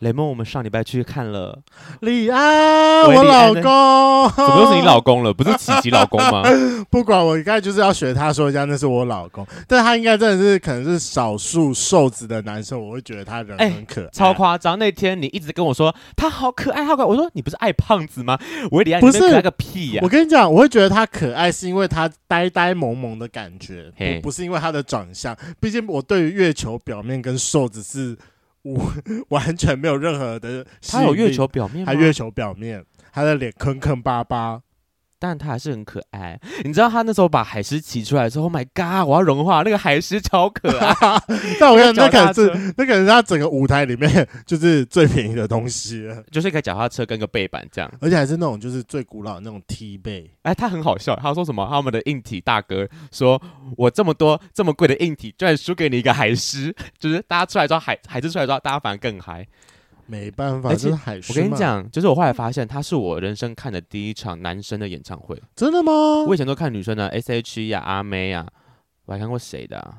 雷梦，我们上礼拜去看了李安，我老公，怎么又是你老公了？不是琪琪老公吗？不管，我应该就是要学他说一下，那是我老公。但他应该真的是可能是少数瘦子的男生，我会觉得他人很可爱，欸、超夸张。那天你一直跟我说他好可爱，好可爱。我说你不是爱胖子吗？我李安，不是个屁呀、啊！我跟你讲，我会觉得他可爱，是因为他呆呆萌萌的感觉，不不是因为他的长相。毕竟我对于月球表面跟瘦子是。我 完全没有任何的，他有月球表面吗？他月球表面，他的脸坑坑巴巴。但他还是很可爱，你知道他那时候把海狮骑出来的时候，Oh my god！我要融化那个海狮，超可爱。但我跟你讲，那可能是那可能是他整个舞台里面就是最便宜的东西，就是一个脚踏车跟个背板这样，而且还是那种就是最古老的那种 T 背。哎，他很好笑，他说什么？他们的硬体大哥说：“我这么多这么贵的硬体，居然输给你一个海狮。”就是大家出来之后，海海狮出来之后，大家反而更嗨。没办法，这是海。我跟你讲，就是我后来发现，他是我人生看的第一场男生的演唱会。真的吗？我以前都看女生的，S.H.E 呀、阿妹呀，我还看过谁的、啊？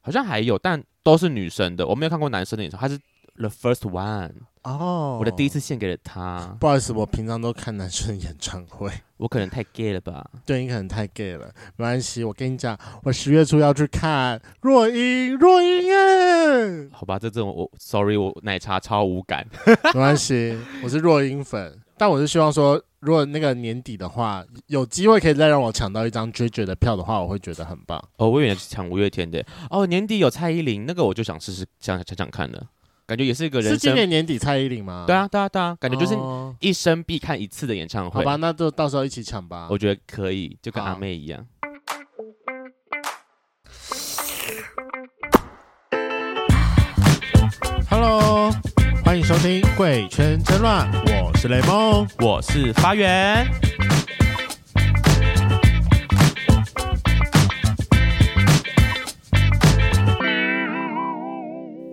好像还有，但都是女生的，我没有看过男生的演唱会。他是 The First One。哦，我的第一次献给了他。不好意思，我平常都看男生演唱会。我可能太 gay 了吧？对，你可能太 gay 了。没关系，我跟你讲，我十月初要去看若英，若英耶。好吧，这这种我，sorry，我奶茶超无感。没关系，我是若英粉，但我是希望说，如果那个年底的话，有机会可以再让我抢到一张 JJ 的票的话，我会觉得很棒。哦，我以为是抢五月天的。哦，年底有蔡依林，那个我就想试试，想想想看的。感觉也是一个人生。是今年年底蔡依林吗？对啊，对啊，对啊，感觉就是一生必看一次的演唱会。好吧，那就到时候一起抢吧。我觉得可以，就跟阿妹一样。Hello，欢迎收听《贵圈真乱》，我是雷梦，我是发源。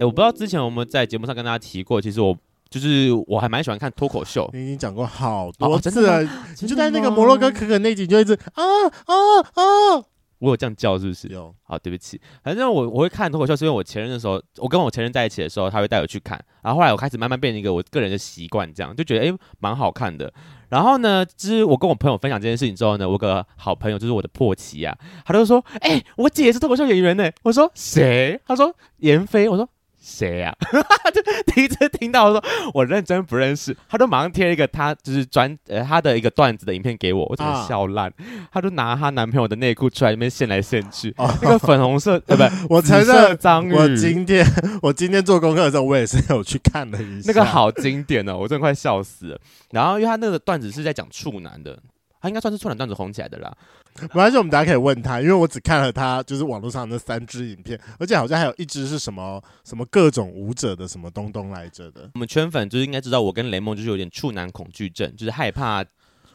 我不知道之前我们在节目上跟大家提过，其实我就是我还蛮喜欢看脱口秀。你已经讲过好多次了，哦、你就在那个摩洛哥可可那集就一直啊啊啊！我有这样叫是不是？有。好，对不起。反正我我会看脱口秀，是因为我前任的时候，我跟我前任在一起的时候，他会带我去看。然后后来我开始慢慢变成一个我个人的习惯，这样就觉得哎蛮好看的。然后呢，就是我跟我朋友分享这件事情之后呢，我个好朋友就是我的破奇啊，他就说：“哎，我姐是脱口秀演员呢。”我说：“谁？”他说：“闫飞。”我说。谁呀？就第一次听到说，我认真不认识，他就马上贴了一个他就是专呃他的一个段子的影片给我，我真的笑烂。他就拿她男朋友的内裤出来，那边献来献去，那个粉红色呃不，我承认，我今天我今天做功课的时候，我也是有去看了一下，那个好经典哦，我真的快笑死了。然后因为他那个段子是在讲处男的。他应该算是处男段子红起来的啦，没关系，我们大家可以问他，因为我只看了他就是网络上那三支影片，而且好像还有一支是什么什么各种舞者的什么东东来着的。我们圈粉就是应该知道，我跟雷梦就是有点处男恐惧症，就是害怕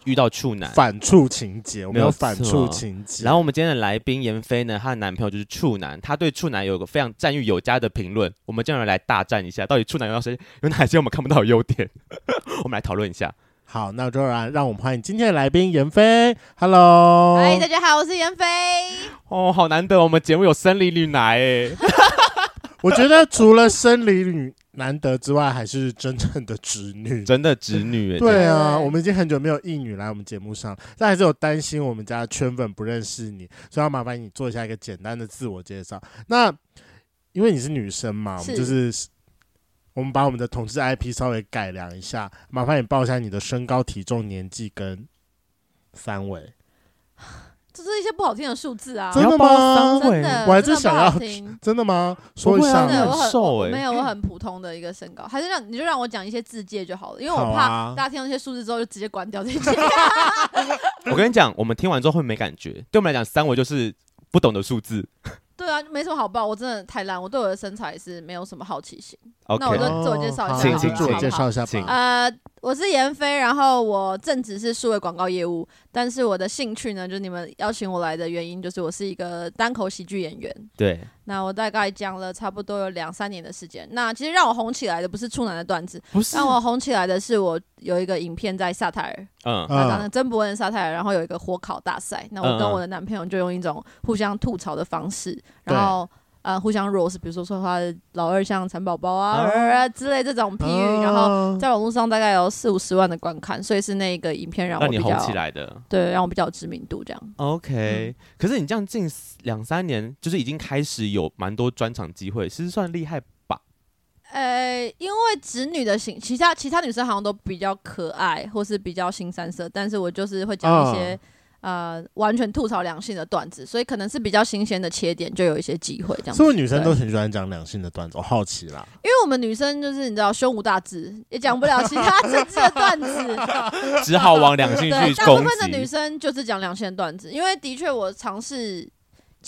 遇到处男反处情节，我们有反处情节。然后我们今天的来宾闫飞呢，她的男朋友就是处男，他对处男有个非常赞誉有加的评论。我们这样来大战一下，到底处男有哪些有哪些我们看不到的优点？我们来讨论一下。好，那就让让我们欢迎今天的来宾闫飞。Hello，嗨，大家好，我是闫飞。哦，好难得，我们节目有生理女来哎。我觉得除了生理女难得之外，还是真正的直女，真的直女。对啊，我们已经很久没有异女来我们节目上，但还是有担心我们家圈粉不认识你，所以要麻烦你做一下一个简单的自我介绍。那因为你是女生嘛，我们就是。我们把我们的同志 IP 稍微改良一下，麻烦你报一下你的身高、体重、年纪跟三围。这是一些不好听的数字啊！真的吗？真的，我还是想要听。真的吗？说一下。真的，我很瘦哎，没有，我很普通的一个身高，还是让你就让我讲一些字界就好了，因为我怕大家听到这些数字之后就直接关掉这些。我跟你讲，我们听完之后会没感觉，对我们来讲，三围就是不懂的数字。对啊，没什么好报，我真的太烂，我对我的身材是没有什么好奇心。Okay. 那我就自我介绍一下，请请自我介绍一下吧。呃，我是闫飞，然后我正职是数位广告业务，但是我的兴趣呢，就是你们邀请我来的原因，就是我是一个单口喜剧演员。对。那我大概讲了差不多有两三年的时间。那其实让我红起来的不是处男的段子，不是让我红起来的是我有一个影片在萨泰尔，嗯，那个曾博恩萨泰尔，然后有一个火烤大赛。那我跟我的男朋友就用一种互相吐槽的方式，然后呃互相 roast，比如说说他老二像蚕宝宝啊、啊。之类这种譬喻，然后在网络上大概有四五十万的观看，所以是那个影片让我比较让你红起来的，对，让我比较有知名度这样。OK，、嗯、可是你这样近两三年，就是已经开始有蛮多专场机会，其实算厉害。呃，因为直女的型，其他其他女生好像都比较可爱，或是比较新三色，但是我就是会讲一些、哦、呃完全吐槽两性的段子，所以可能是比较新鲜的切点，就有一些机会这样。所以女生都很喜欢讲两性的段子，我好奇啦。因为我们女生就是你知道胸无大志，也讲不了其他政治的段子，只好往两性去攻击。大部分的女生就是讲两性的段子，因为的确我尝试。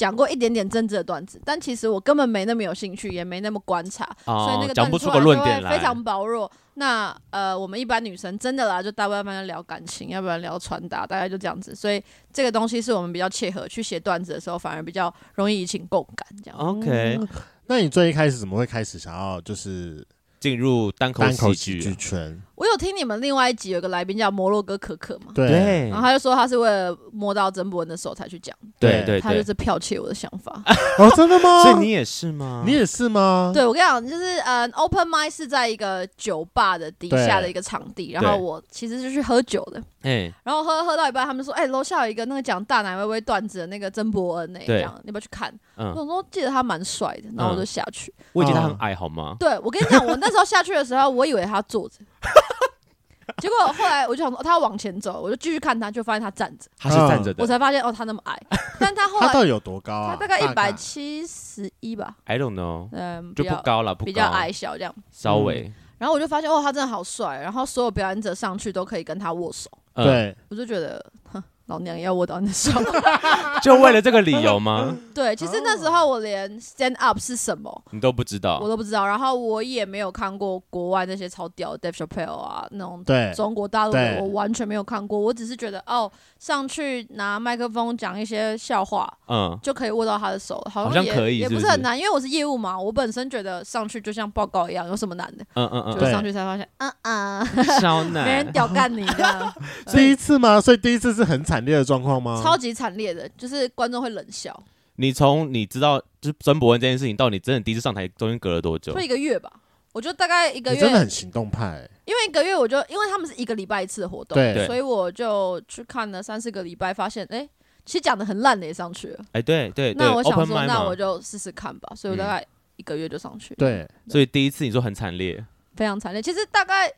讲过一点点政治的段子，但其实我根本没那么有兴趣，也没那么观察，哦、所以那个段子出来就会非常薄弱。那呃，我们一般女生真的啦，就大部分聊感情，要不然聊穿搭，大概就这样子。所以这个东西是我们比较切合，去写段子的时候反而比较容易引起共感。这样。OK，、嗯、那你最一开始怎么会开始想要就是进入单口喜剧圈？我有听你们另外一集有个来宾叫摩洛哥可可嘛？对，然后他就说他是为了摸到曾伯恩的手才去讲，对对，他就是剽窃我的想法。哦，真的吗？所以你也是吗？你也是吗？对，我跟你讲，就是呃，Open m i d 是在一个酒吧的底下的一个场地，然后我其实是去喝酒的，哎，然后喝喝到一半，他们说，哎，楼下有一个那个讲大奶微微段子的那个曾伯恩，哎，这样你要不要去看？我说记得他蛮帅的，然后我就下去。我以为他很矮，好吗？对，我跟你讲，我那时候下去的时候，我以为他坐着。结果后来我就想说，他要往前走，我就继续看他，就发现他站着。他是站着的，我才发现哦，他那么矮。但他后来他到底有多高啊？他大概一百七十一吧。I don't know。嗯，就不高了，比较矮小这样。稍微。然后我就发现哦，他真的好帅。然后所有表演者上去都可以跟他握手。对，我就觉得，哼。老娘要握到你的手，就为了这个理由吗？对，其实那时候我连 stand up 是什么，你都不知道，我都不知道。然后我也没有看过国外那些超屌的 Dave Chappelle 啊，那种对中国大陆的，我完全没有看过。我只是觉得哦，上去拿麦克风讲一些笑话，嗯，就可以握到他的手，好像也可以，也不是很难，因为我是业务嘛，我本身觉得上去就像报告一样，有什么难的？嗯嗯嗯，就上去才发现，嗯嗯，超难，没人屌干你的。第一次吗？所以第一次是很惨烈的状况吗？超级惨烈的，就是观众会冷笑。你从你知道就是曾博文这件事情，到你真的第一次上台，中间隔了多久？就一个月吧，我就大概一个月。真的很行动派、欸，因为一个月我就因为他们是一个礼拜一次的活动，对，所以我就去看了三四个礼拜，发现哎、欸，其实讲的很烂的也上去了。哎、欸，对对，那我想说，那我就试试看吧。所以我大概一个月就上去对所以第一次你说很惨烈，非常惨烈。其实大概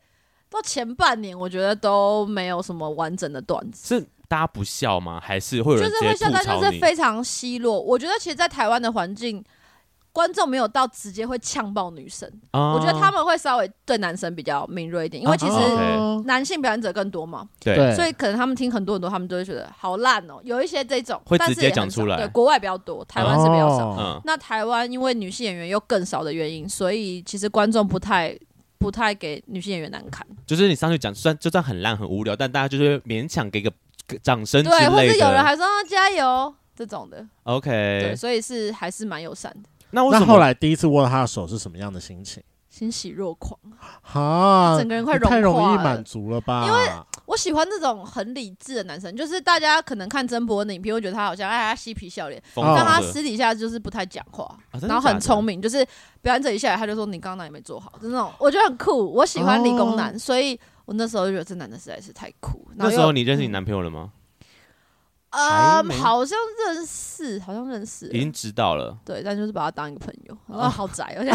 到前半年，我觉得都没有什么完整的段子。是。大家不笑吗？还是会有人就是会笑，但就是非常奚落。我觉得其实，在台湾的环境，观众没有到直接会呛爆女生。Uh, 我觉得他们会稍微对男生比较敏锐一点，因为其实男性表演者更多嘛。对，uh. 所以可能他们听很多很多，他们都会觉得好烂哦。有一些这种会直接讲出来，对，国外比较多，台湾是比较少。Uh, 那台湾因为女性演员又更少的原因，所以其实观众不太不太给女性演员难看。就是你上去讲，虽然就算很烂很无聊，但大家就是勉强给个。掌声对，或者有人还说他加油这种的，OK，对，所以是还是蛮友善的。那为什么后来第一次握他的手是什么样的心情？欣喜若狂啊，整个人快融化了，太容易满足了吧？因为我喜欢那种很理智的男生，就是大家可能看曾博恩的影片会觉得他好像哎他嬉皮笑脸，但他私底下就是不太讲话，然后很聪明，就是表演者一下来他就说你刚刚哪里没做好，就那种我觉得很酷。我喜欢理工男，所以。我那时候就觉得这男的实在是太酷。那时候你认识你男朋友了吗？啊，好像认识，好像认识，已经知道了。对，但就是把他当一个朋友。啊，好宅，而且。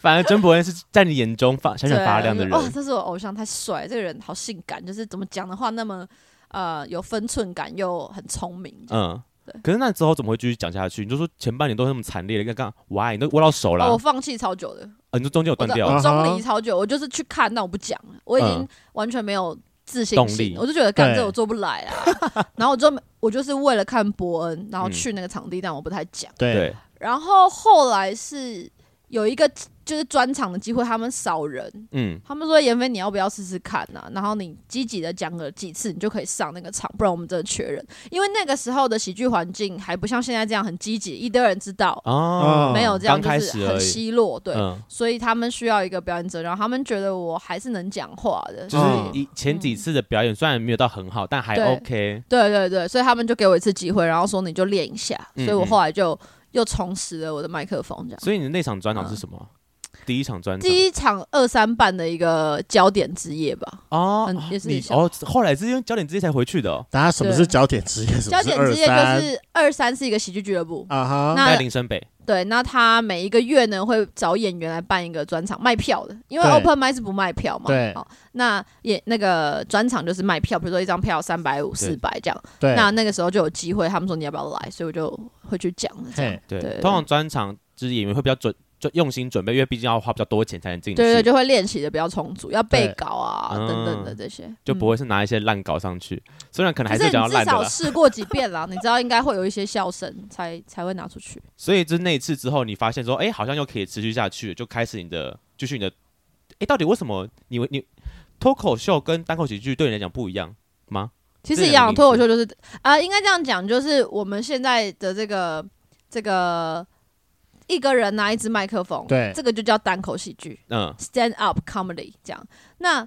反而曾伯恩是在你眼中发闪闪发亮的人。哇，这是我偶像，太帅！这个人好性感，就是怎么讲的话那么呃有分寸感，又很聪明。嗯，对。可是那之后怎么会继续讲下去？你就说前半年都那么惨烈，的刚刚哇，你都握到手了。我放弃超久的。啊，你说中间有断掉？我中离超久，我就是去看，但我不讲了，我已经完全没有自信心，我就觉得干这我做不来啊。然后我就我就是为了看伯恩，然后去那个场地，但我不太讲。对。然后后来是有一个。就是专场的机会，他们少人，嗯，他们说严飞你要不要试试看呐、啊？然后你积极的讲个几次，你就可以上那个场，不然我们真的缺人。因为那个时候的喜剧环境还不像现在这样很积极，一堆人知道哦，没有这样就是很奚落，对，嗯、所以他们需要一个表演者，然后他们觉得我还是能讲话的，就是以前几次的表演虽然没有到很好，但还 OK，对对对，所以他们就给我一次机会，然后说你就练一下，所以我后来就。又重拾了我的麦克风，这样。所以你的那场专场是什么？嗯第一场专场，第一场二三办的一个焦点之夜吧。哦，也是你哦，后来是因为焦点之夜才回去的。哦。大家什么是焦点之夜？焦点之夜就是二三是一个喜剧俱乐部啊哈，在林森北。对，那他每一个月呢会找演员来办一个专场卖票的，因为 Open mic 是不卖票嘛。对。好，那演那个专场就是卖票，比如说一张票三百五、四百这样。对。那那个时候就有机会，他们说你要不要来，所以我就会去讲。这样。对。通常专场就是演员会比较准。就用心准备，因为毕竟要花比较多钱才能进去。对对，就会练习的比较充足，要背稿啊等等的这些，就不会是拿一些烂稿上去。虽然可能还是比较烂的。至少试过几遍了，你知道应该会有一些笑声，才才会拿出去。所以就那一次之后，你发现说，哎，好像又可以持续下去，就开始你的继续你的。哎，到底为什么你你脱口秀跟单口喜剧对你来讲不一样吗？其实一样，脱口秀就是啊，应该这样讲，就是我们现在的这个这个。一个人拿一支麦克风，对，这个就叫单口喜剧，嗯，stand up comedy 这样。那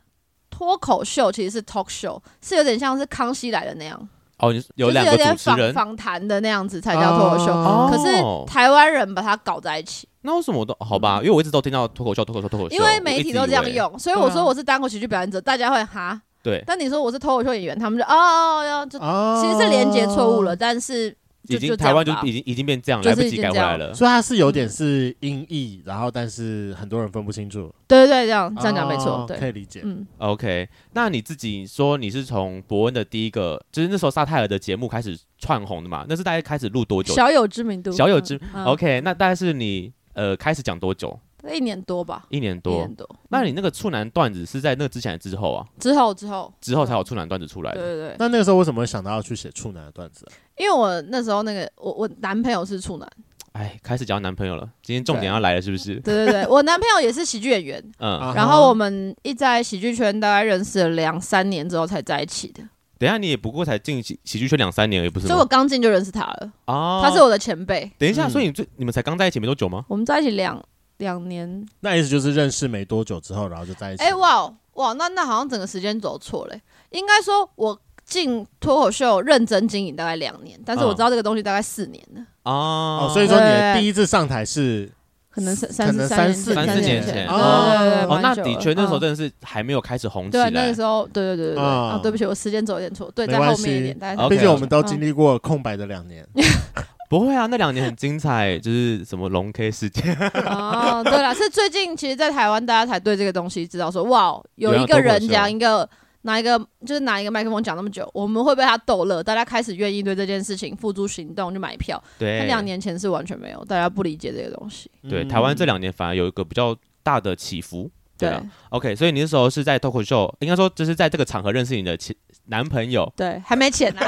脱口秀其实是 talk show，是有点像是康熙来的那样，哦，有两个主持人访谈的那样子才叫脱口秀。哦、可是台湾人把它搞在一起，那为什么我都好吧？因为我一直都听到脱口秀，脱口秀，脱口秀，因为媒体都这样用，所以我说我是单口喜剧表演者，大家会哈，对。但你说我是脱口秀演员，他们就哦哦哦就其实是连接错误了，但是。已经台湾就已经已经变这样，来不及改回来了。所以它是有点是音译，然后但是很多人分不清楚。对对对，这样这样讲没错，对，可以理解。嗯，OK。那你自己说你是从伯恩的第一个，就是那时候沙泰尔的节目开始串红的嘛？那是大概开始录多久？小有知名度，小有知。OK，那大概是你呃开始讲多久？一年多吧，一年多。一年多。那你那个处男段子是在那之前之后啊？之后之后之后才有处男段子出来的。对对对。那那个时候为什么会想到要去写处男的段子？因为我那时候那个我我男朋友是处男，哎，开始讲男朋友了。今天重点要来了，是不是？对对对，我男朋友也是喜剧演员，嗯，然后我们一在喜剧圈大概认识了两三年之后才在一起的。等一下，你也不过才进喜喜剧圈两三年而已，不是？所以我刚进就认识他了哦，他是我的前辈。等一下，所以你最你们才刚在一起没多久吗？我们在一起两两年。那意思就是认识没多久之后，然后就在一起。哎哇哇，那那好像整个时间走错了。应该说我。进脱口秀认真经营大概两年，但是我知道这个东西大概四年了。哦，所以说你的第一次上台是可能三三三四三四年前。哦，哦，那的确那时候真的是还没有开始红起来。对，那个时候，对对对对对。啊，对不起，我时间走有点错，对，在后面一点，毕竟我们都经历过空白的两年。不会啊，那两年很精彩，就是什么龙 K 事件。哦，对了，是最近其实，在台湾大家才对这个东西知道说，哇，有一个人讲一个。拿一个就是拿一个麦克风讲那么久，我们会被他逗乐，大家开始愿意对这件事情付诸行动，去买票。对，他两年前是完全没有，大家不理解这个东西。对，台湾这两年反而有一个比较大的起伏。对，OK，所以你那时候是在脱口秀，应该说就是在这个场合认识你的前男朋友。对，还没钱呢，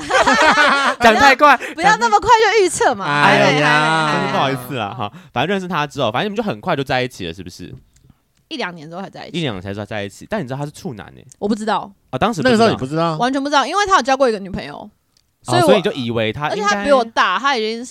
讲太快，不要那么快就预测嘛。哎呀，真是不好意思啊，哈，反正认识他之后，反正你们就很快就在一起了，是不是？一两年之后还在一起，一两年才知道在一起。但你知道他是处男呢？我不知道啊，当时那个时候你不知道，完全不知道，因为他有交过一个女朋友，所以所以就以为他，而且他比我大，他已经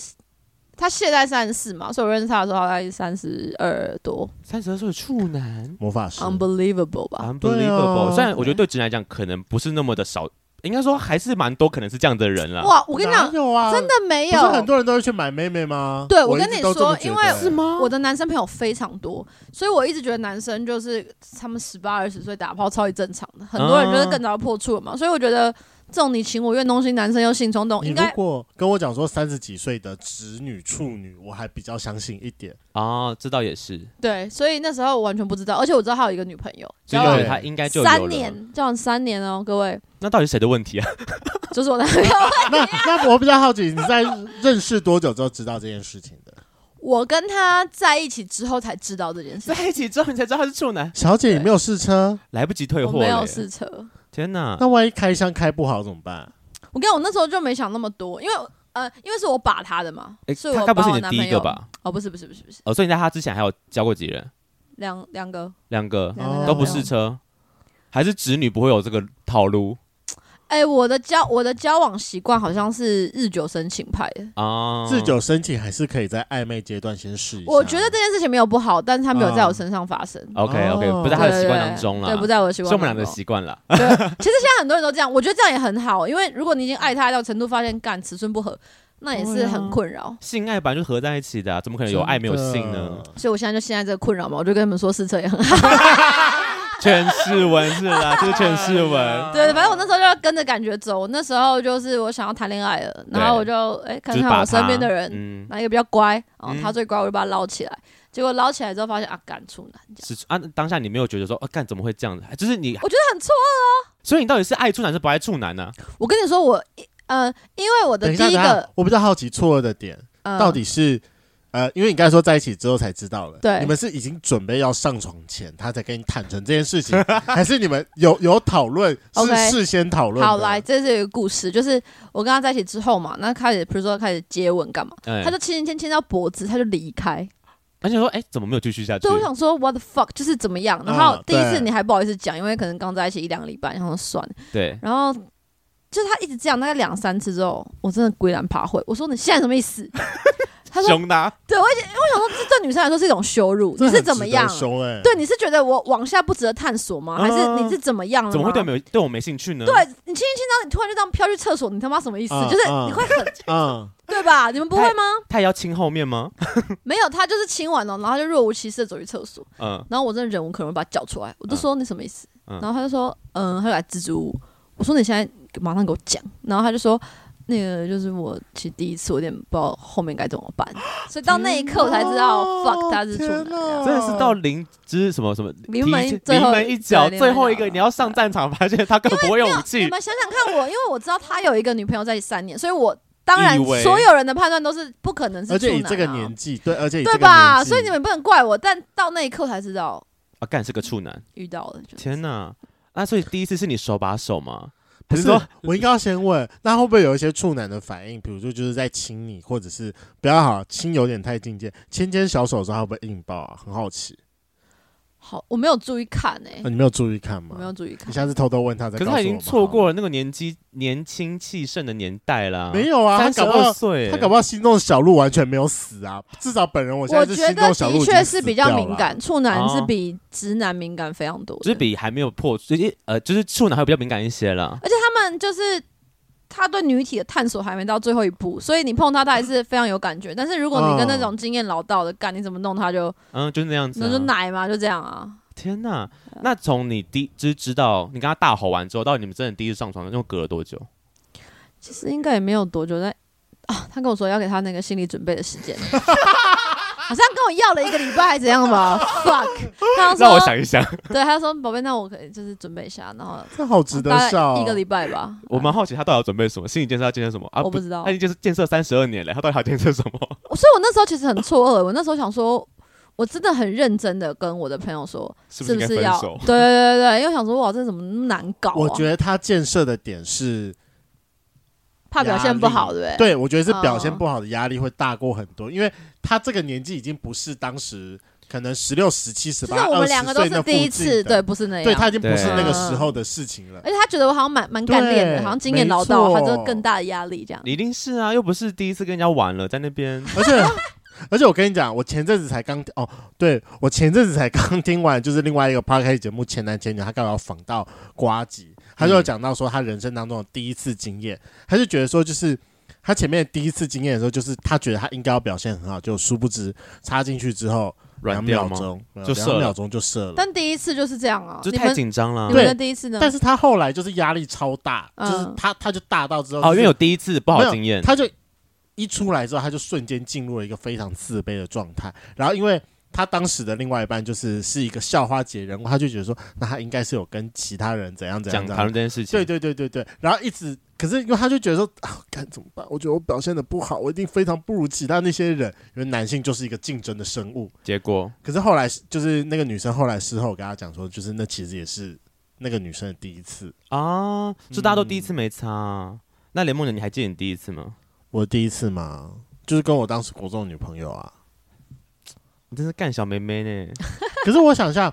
他现在三十四嘛，所以我认识他的时候他三十二多，三十二岁的处男魔法师，unbelievable 吧？unbelievable。虽然我觉得对直男来讲可能不是那么的少。应该说还是蛮多，可能是这样的人了。哇，我跟你讲，有啊，真的没有。不是很多人都会去买妹妹吗？对，我跟你说，因为是吗？我的男生朋友非常多，所以我一直觉得男生就是他们十八二十岁打炮超级正常的，很多人就是更早破处了嘛，所以我觉得。这种你情我愿、东心，男生又性冲动，应该如果跟我讲说三十几岁的直女处女，我还比较相信一点啊。这倒也是。对，所以那时候我完全不知道，而且我知道他有一个女朋友，所以他应该就三年，交往三年哦，各位。那到底谁的问题啊？就是我男朋友。那那我比较好奇，你在认识多久之后知道这件事情的？我跟他在一起之后才知道这件事。在一起之后你才知道他是处男。小姐，你没有试车，来不及退货，没有试车。天哪！那万一开箱开不好怎么办？我跟你讲，我那时候就没想那么多，因为呃，因为是我把他的嘛，欸、是我他不是你的第一个吧？哦，不是，不是，不是，不是。哦，所以你在他之前还有交过几人？两两个，两个都不试车，还是直女不会有这个套路？哎、欸，我的交我的交往习惯好像是日久生情派的啊，日久生情还是可以在暧昧阶段先试一下。我觉得这件事情没有不好，但是他没有在我身上发生。啊、OK OK，不在他的习惯当中了，对，不在我的习惯。是我们俩的习惯了。对，其实现在很多人都这样，我觉得这样也很好，因为如果你已经爱他到程度，发现干尺寸不合，那也是很困扰、啊。性爱本来就合在一起的、啊，怎么可能有爱没有性呢？所以我现在就现在这个困扰嘛，我就跟他们说试车也很好。劝世文是啦，就是劝世文。对，反正我那时候就要跟着感觉走。那时候就是我想要谈恋爱了，然后我就哎、欸、看看我身边的人，嗯、哪一个比较乖，然后，他最乖，我就把他捞起来。嗯、结果捞起来之后发现啊，干处男。是啊，当下你没有觉得说啊，干怎么会这样子？就是你，我觉得很错愕哦。所以你到底是爱处男，是不爱处男呢、啊？我跟你说，我呃，因为我的第一个，我比较好奇错愕的点、呃、到底是。呃，因为你刚才说在一起之后才知道了，对，你们是已经准备要上床前，他才跟你坦诚这件事情，还是你们有有讨论，是事先讨论？好，来，这是一个故事，就是我跟他在一起之后嘛，那开始比如说开始接吻干嘛，欸、他就亲亲亲到脖子，他就离开，而且说，哎、欸，怎么没有继续下去？对，我想说，what the fuck，就是怎么样？然后第一次你还不好意思讲，因为可能刚在一起一两个礼拜，然后算了，对，然后就是他一直这样，大概两三次之后，我真的归然爬会，我说你现在什么意思？他说凶的，对，我我想说，这对女生来说是一种羞辱。你是怎么样？欸、对，你是觉得我往下不值得探索吗？还是你是怎么样了？怎么会对没对我没兴趣呢？对你轻轻亲，然后你突然就这样飘去厕所，你他妈什么意思？嗯、就是你会很，嗯、对吧？你们不会吗？他也要亲后面吗？没有，他就是亲完了，然后他就若无其事的走去厕所。嗯，然后我真的忍无可忍，把他叫出来，我就说你什么意思？嗯、然后他就说，嗯，他就来支支吾吾。我说你现在马上给我讲。然后他就说。那个就是我其实第一次，我有点不知道后面该怎么办，所以到那一刻我才知道，fuck 他是处男，真的是到临之什么什么临门临门一脚，最后一个你要上战场，发现他根本不会用武器。你们想想看我，因为我知道他有一个女朋友在三年，所以我当然所有人的判断都是不可能是处男，而且以这个年纪，对，而且对吧？所以你们不能怪我，但到那一刻才知道啊，干是个处男，遇到了，天哪！那所以第一次是你手把手吗？不是说，我应该要先问，那会不会有一些处男的反应？比如说，就是在亲你，或者是不要好亲有点太境界，牵牵小手的时候，会不会硬抱啊？很好奇。好，我没有注意看诶、欸啊，你没有注意看吗？我没有注意看。你下次偷偷问他，可是他已经错过了那个年纪年轻气盛的年代了。没有啊，他搞不好他搞不好心中的小鹿完全没有死啊。至少本人我现在是心中小鹿，我觉得的确是比较敏感，处男是比直男敏感非常多，就是比还没有破，就是呃，就是处男会比较敏感一些了。而且他们就是。他对女体的探索还没到最后一步，所以你碰他，他还是非常有感觉。但是如果你跟那种经验老道的干，你怎么弄他就嗯，就是那样子、啊，那就奶嘛，就这样啊。天哪！那从你第知知道你跟他大吼完之后，到你们真的第一次上床，又隔了多久？其实应该也没有多久，但啊，他跟我说要给他那个心理准备的时间。好像跟我要了一个礼拜，还怎样吧？Fuck！他说让我想一想。对，他说：“宝贝，那我可以就是准备一下，然后这好值得笑。”一个礼拜吧。我蛮好奇他到底要准备什么，心理建设要建设什么啊？我不知道。他已经建设三十二年了，他到底要建设什么？所以我那时候其实很错愕。我那时候想说，我真的很认真的跟我的朋友说，是不是要？对对对对，因为想说哇，这怎么那么难搞？我觉得他建设的点是。怕表现不好，对不对？对，我觉得是表现不好的压力会大过很多，因为他这个年纪已经不是当时可能十六、十七、十八、二十岁第一次，对，不是那样，对，他已经不是那个时候的事情了。而且他觉得我好像蛮蛮干练的，好像经验老道，他就更大的压力这样。一定是啊，又不是第一次跟人家玩了，在那边。而且 而且我跟你讲，我前阵子才刚哦，对我前阵子才刚听完，就是另外一个 podcast 节目《前男前女》，他刚好访到瓜吉。他就有讲到说，他人生当中的第一次经验，他就觉得说，就是他前面第一次经验的时候，就是他觉得他应该要表现很好，就殊不知插进去之后两秒钟就两秒钟就射了。但第一次就是这样啊，就太紧张了。对，第一次呢？但是他后来就是压力超大，就是他他就大到之后，哦，因为有第一次不好经验，他就一出来之后，他就瞬间进入了一个非常自卑的状态，然后因为。他当时的另外一半就是是一个校花级人物，他就觉得说，那他应该是有跟其他人怎样怎样讲谈论这件事情。对对对对对，然后一直，可是因为他就觉得说，啊，该怎么办？我觉得我表现的不好，我一定非常不如其他那些人，因为男性就是一个竞争的生物。结果，可是后来就是那个女生后来事后跟他讲说，就是那其实也是那个女生的第一次啊，就大家都第一次没差啊。嗯、那连梦人，你还记得你第一次吗？我第一次嘛，就是跟我当时国中的女朋友啊。你真是干小妹妹呢！可是我想一下，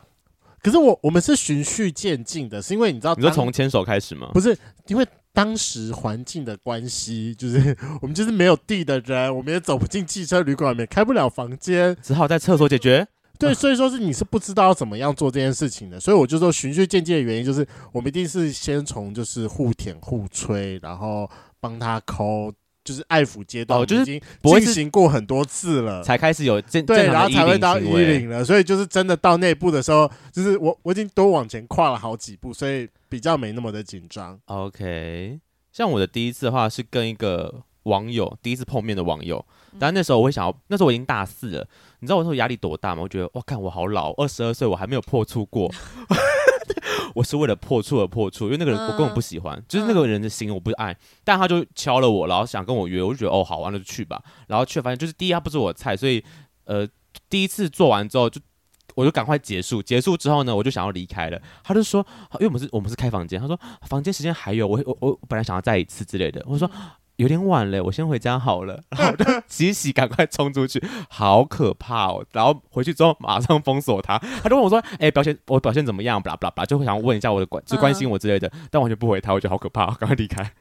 可是我我们是循序渐进的，是因为你知道，你说从牵手开始吗？不是，因为当时环境的关系，就是 我们就是没有地的人，我们也走不进汽车旅馆，也开不了房间，只好在厕所解决。对，所以说是你是不知道怎么样做这件事情的，所以我就说循序渐进的原因就是，我们一定是先从就是互舔互吹，然后帮他抠，就是爱抚阶段，就是已经进行过很多次了，才开始有正对，然后才会到衣领了，所以就是真的到内部的时候，就是我我已经多往前跨了好几步，所以比较没那么的紧张。OK，像我的第一次的话是跟一个网友第一次碰面的网友，但那时候我会想要，那时候我已经大四了。你知道我那时候压力多大吗？我觉得哇，看我好老，二十二岁我还没有破处过。我是为了破处而破处，因为那个人我根本不喜欢，就是那个人的心我不爱。但他就敲了我，然后想跟我约，我就觉得哦，好，完了就去吧。然后却发现就是第一他不是我的菜，所以呃第一次做完之后就我就赶快结束。结束之后呢，我就想要离开了。他就说，因为我们是我们是开房间，他说房间时间还有，我我我本来想要再一次之类的。我说。有点晚了，我先回家好了。然后我就洗洗，赶快冲出去，好可怕哦！然后回去之后马上封锁他，他就问我说：“哎、欸，表现我表现怎么样？”巴拉巴拉巴拉，就会想要问一下我的关，就关心我之类的。但完全不回他，我觉得好可怕，赶快离开。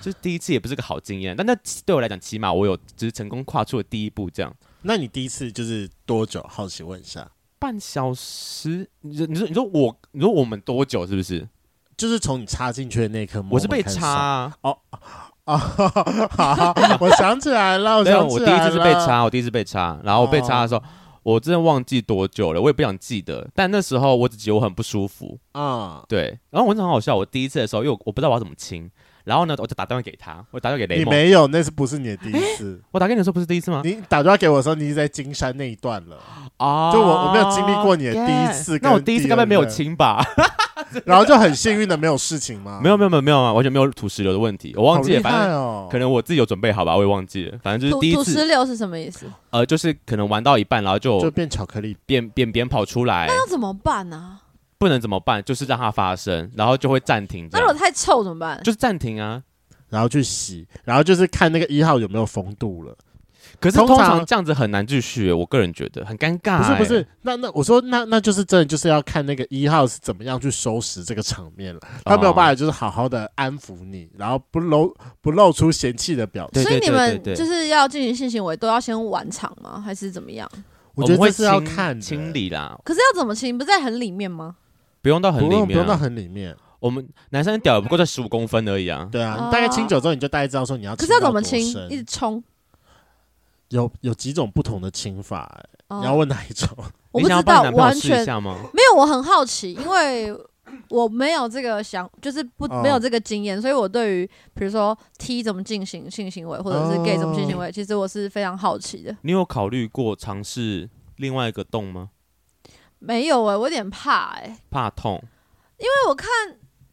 就是第一次也不是个好经验，但那对我来讲，起码我有只是成功跨出了第一步。这样，那你第一次就是多久？好奇问一下。半小时？你说你说你说我你说我们多久？是不是？就是从你插进去的那一刻，我是被插、啊、哦。啊，好，我想起来了，我想起来了。我第一次是被插，我第一次被插，然后我被插的时候，我真的忘记多久了，我也不想记得。但那时候我只觉得我很不舒服啊，对。然后我真的很好笑，我第一次的时候，因为我我不知道我要怎么亲，然后呢，我就打电话给他，我打电话给雷蒙。你没有，那是不是你的第一次？我打给你的时候不是第一次吗？你打电话给我的时候，你是在金山那一段了啊？就我我没有经历过你的第一次，那我第一次根本没有亲吧？然后就很幸运的没有事情吗？没有没有没有没有啊，完全没有土石流的问题。我忘记了，反正可能我自己有准备好吧，我也忘记了。反正就是第一次。土石流是什么意思？呃，就是可能玩到一半，然后就就变巧克力，便便便跑出来。那要怎么办呢？不能怎么办？就是让它发生，然后就会暂停。那如果太臭怎么办？就是暂停啊，然后去洗，然后就是看那个一号有没有风度了。可是通常这样子很难继续，我个人觉得很尴尬。不是不是，那那我说那那就是真的就是要看那个一号是怎么样去收拾这个场面了。他没有办法就是好好的安抚你，然后不露不露出嫌弃的表情。所以你们就是要进行性行为都要先完场吗？还是怎么样？我觉得这是要看清理啦。可是要怎么清？不在很里面吗？不用到很里面，不用到很里面。我们男生屌也不过在十五公分而已啊。对啊，大概清久之后你就大概知道说你要。可是要怎么清？一直冲。有有几种不同的亲法、欸，你要问哪一种？我不知道，完全没有。我很好奇，因为我没有这个想，就是不没有这个经验，所以我对于比如说 T 怎么进行性行为，或者是 gay 怎么性行为，其实我是非常好奇的。你有考虑过尝试另外一个洞吗？没有哎、欸，我有点怕哎、欸，怕痛，因为我看。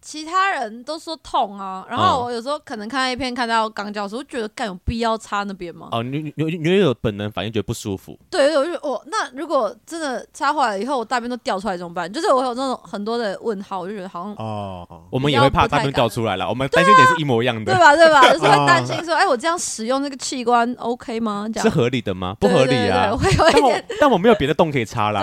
其他人都说痛啊，然后我有时候可能看 A 片看到肛交时，我觉得干有必要插那边吗？哦，你你你你有本能反应觉得不舒服？对，我就我那如果真的插坏了以后，我大便都掉出来怎么办？就是我有那种很多的问号，我就觉得好像哦，我们也会怕大便掉出来了，我们担心点是一模一样的，对吧？对吧？就是会担心说，哎，我这样使用那个器官 OK 吗？这样是合理的吗？不合理啊！会有一点，但我没有别的洞可以插啦。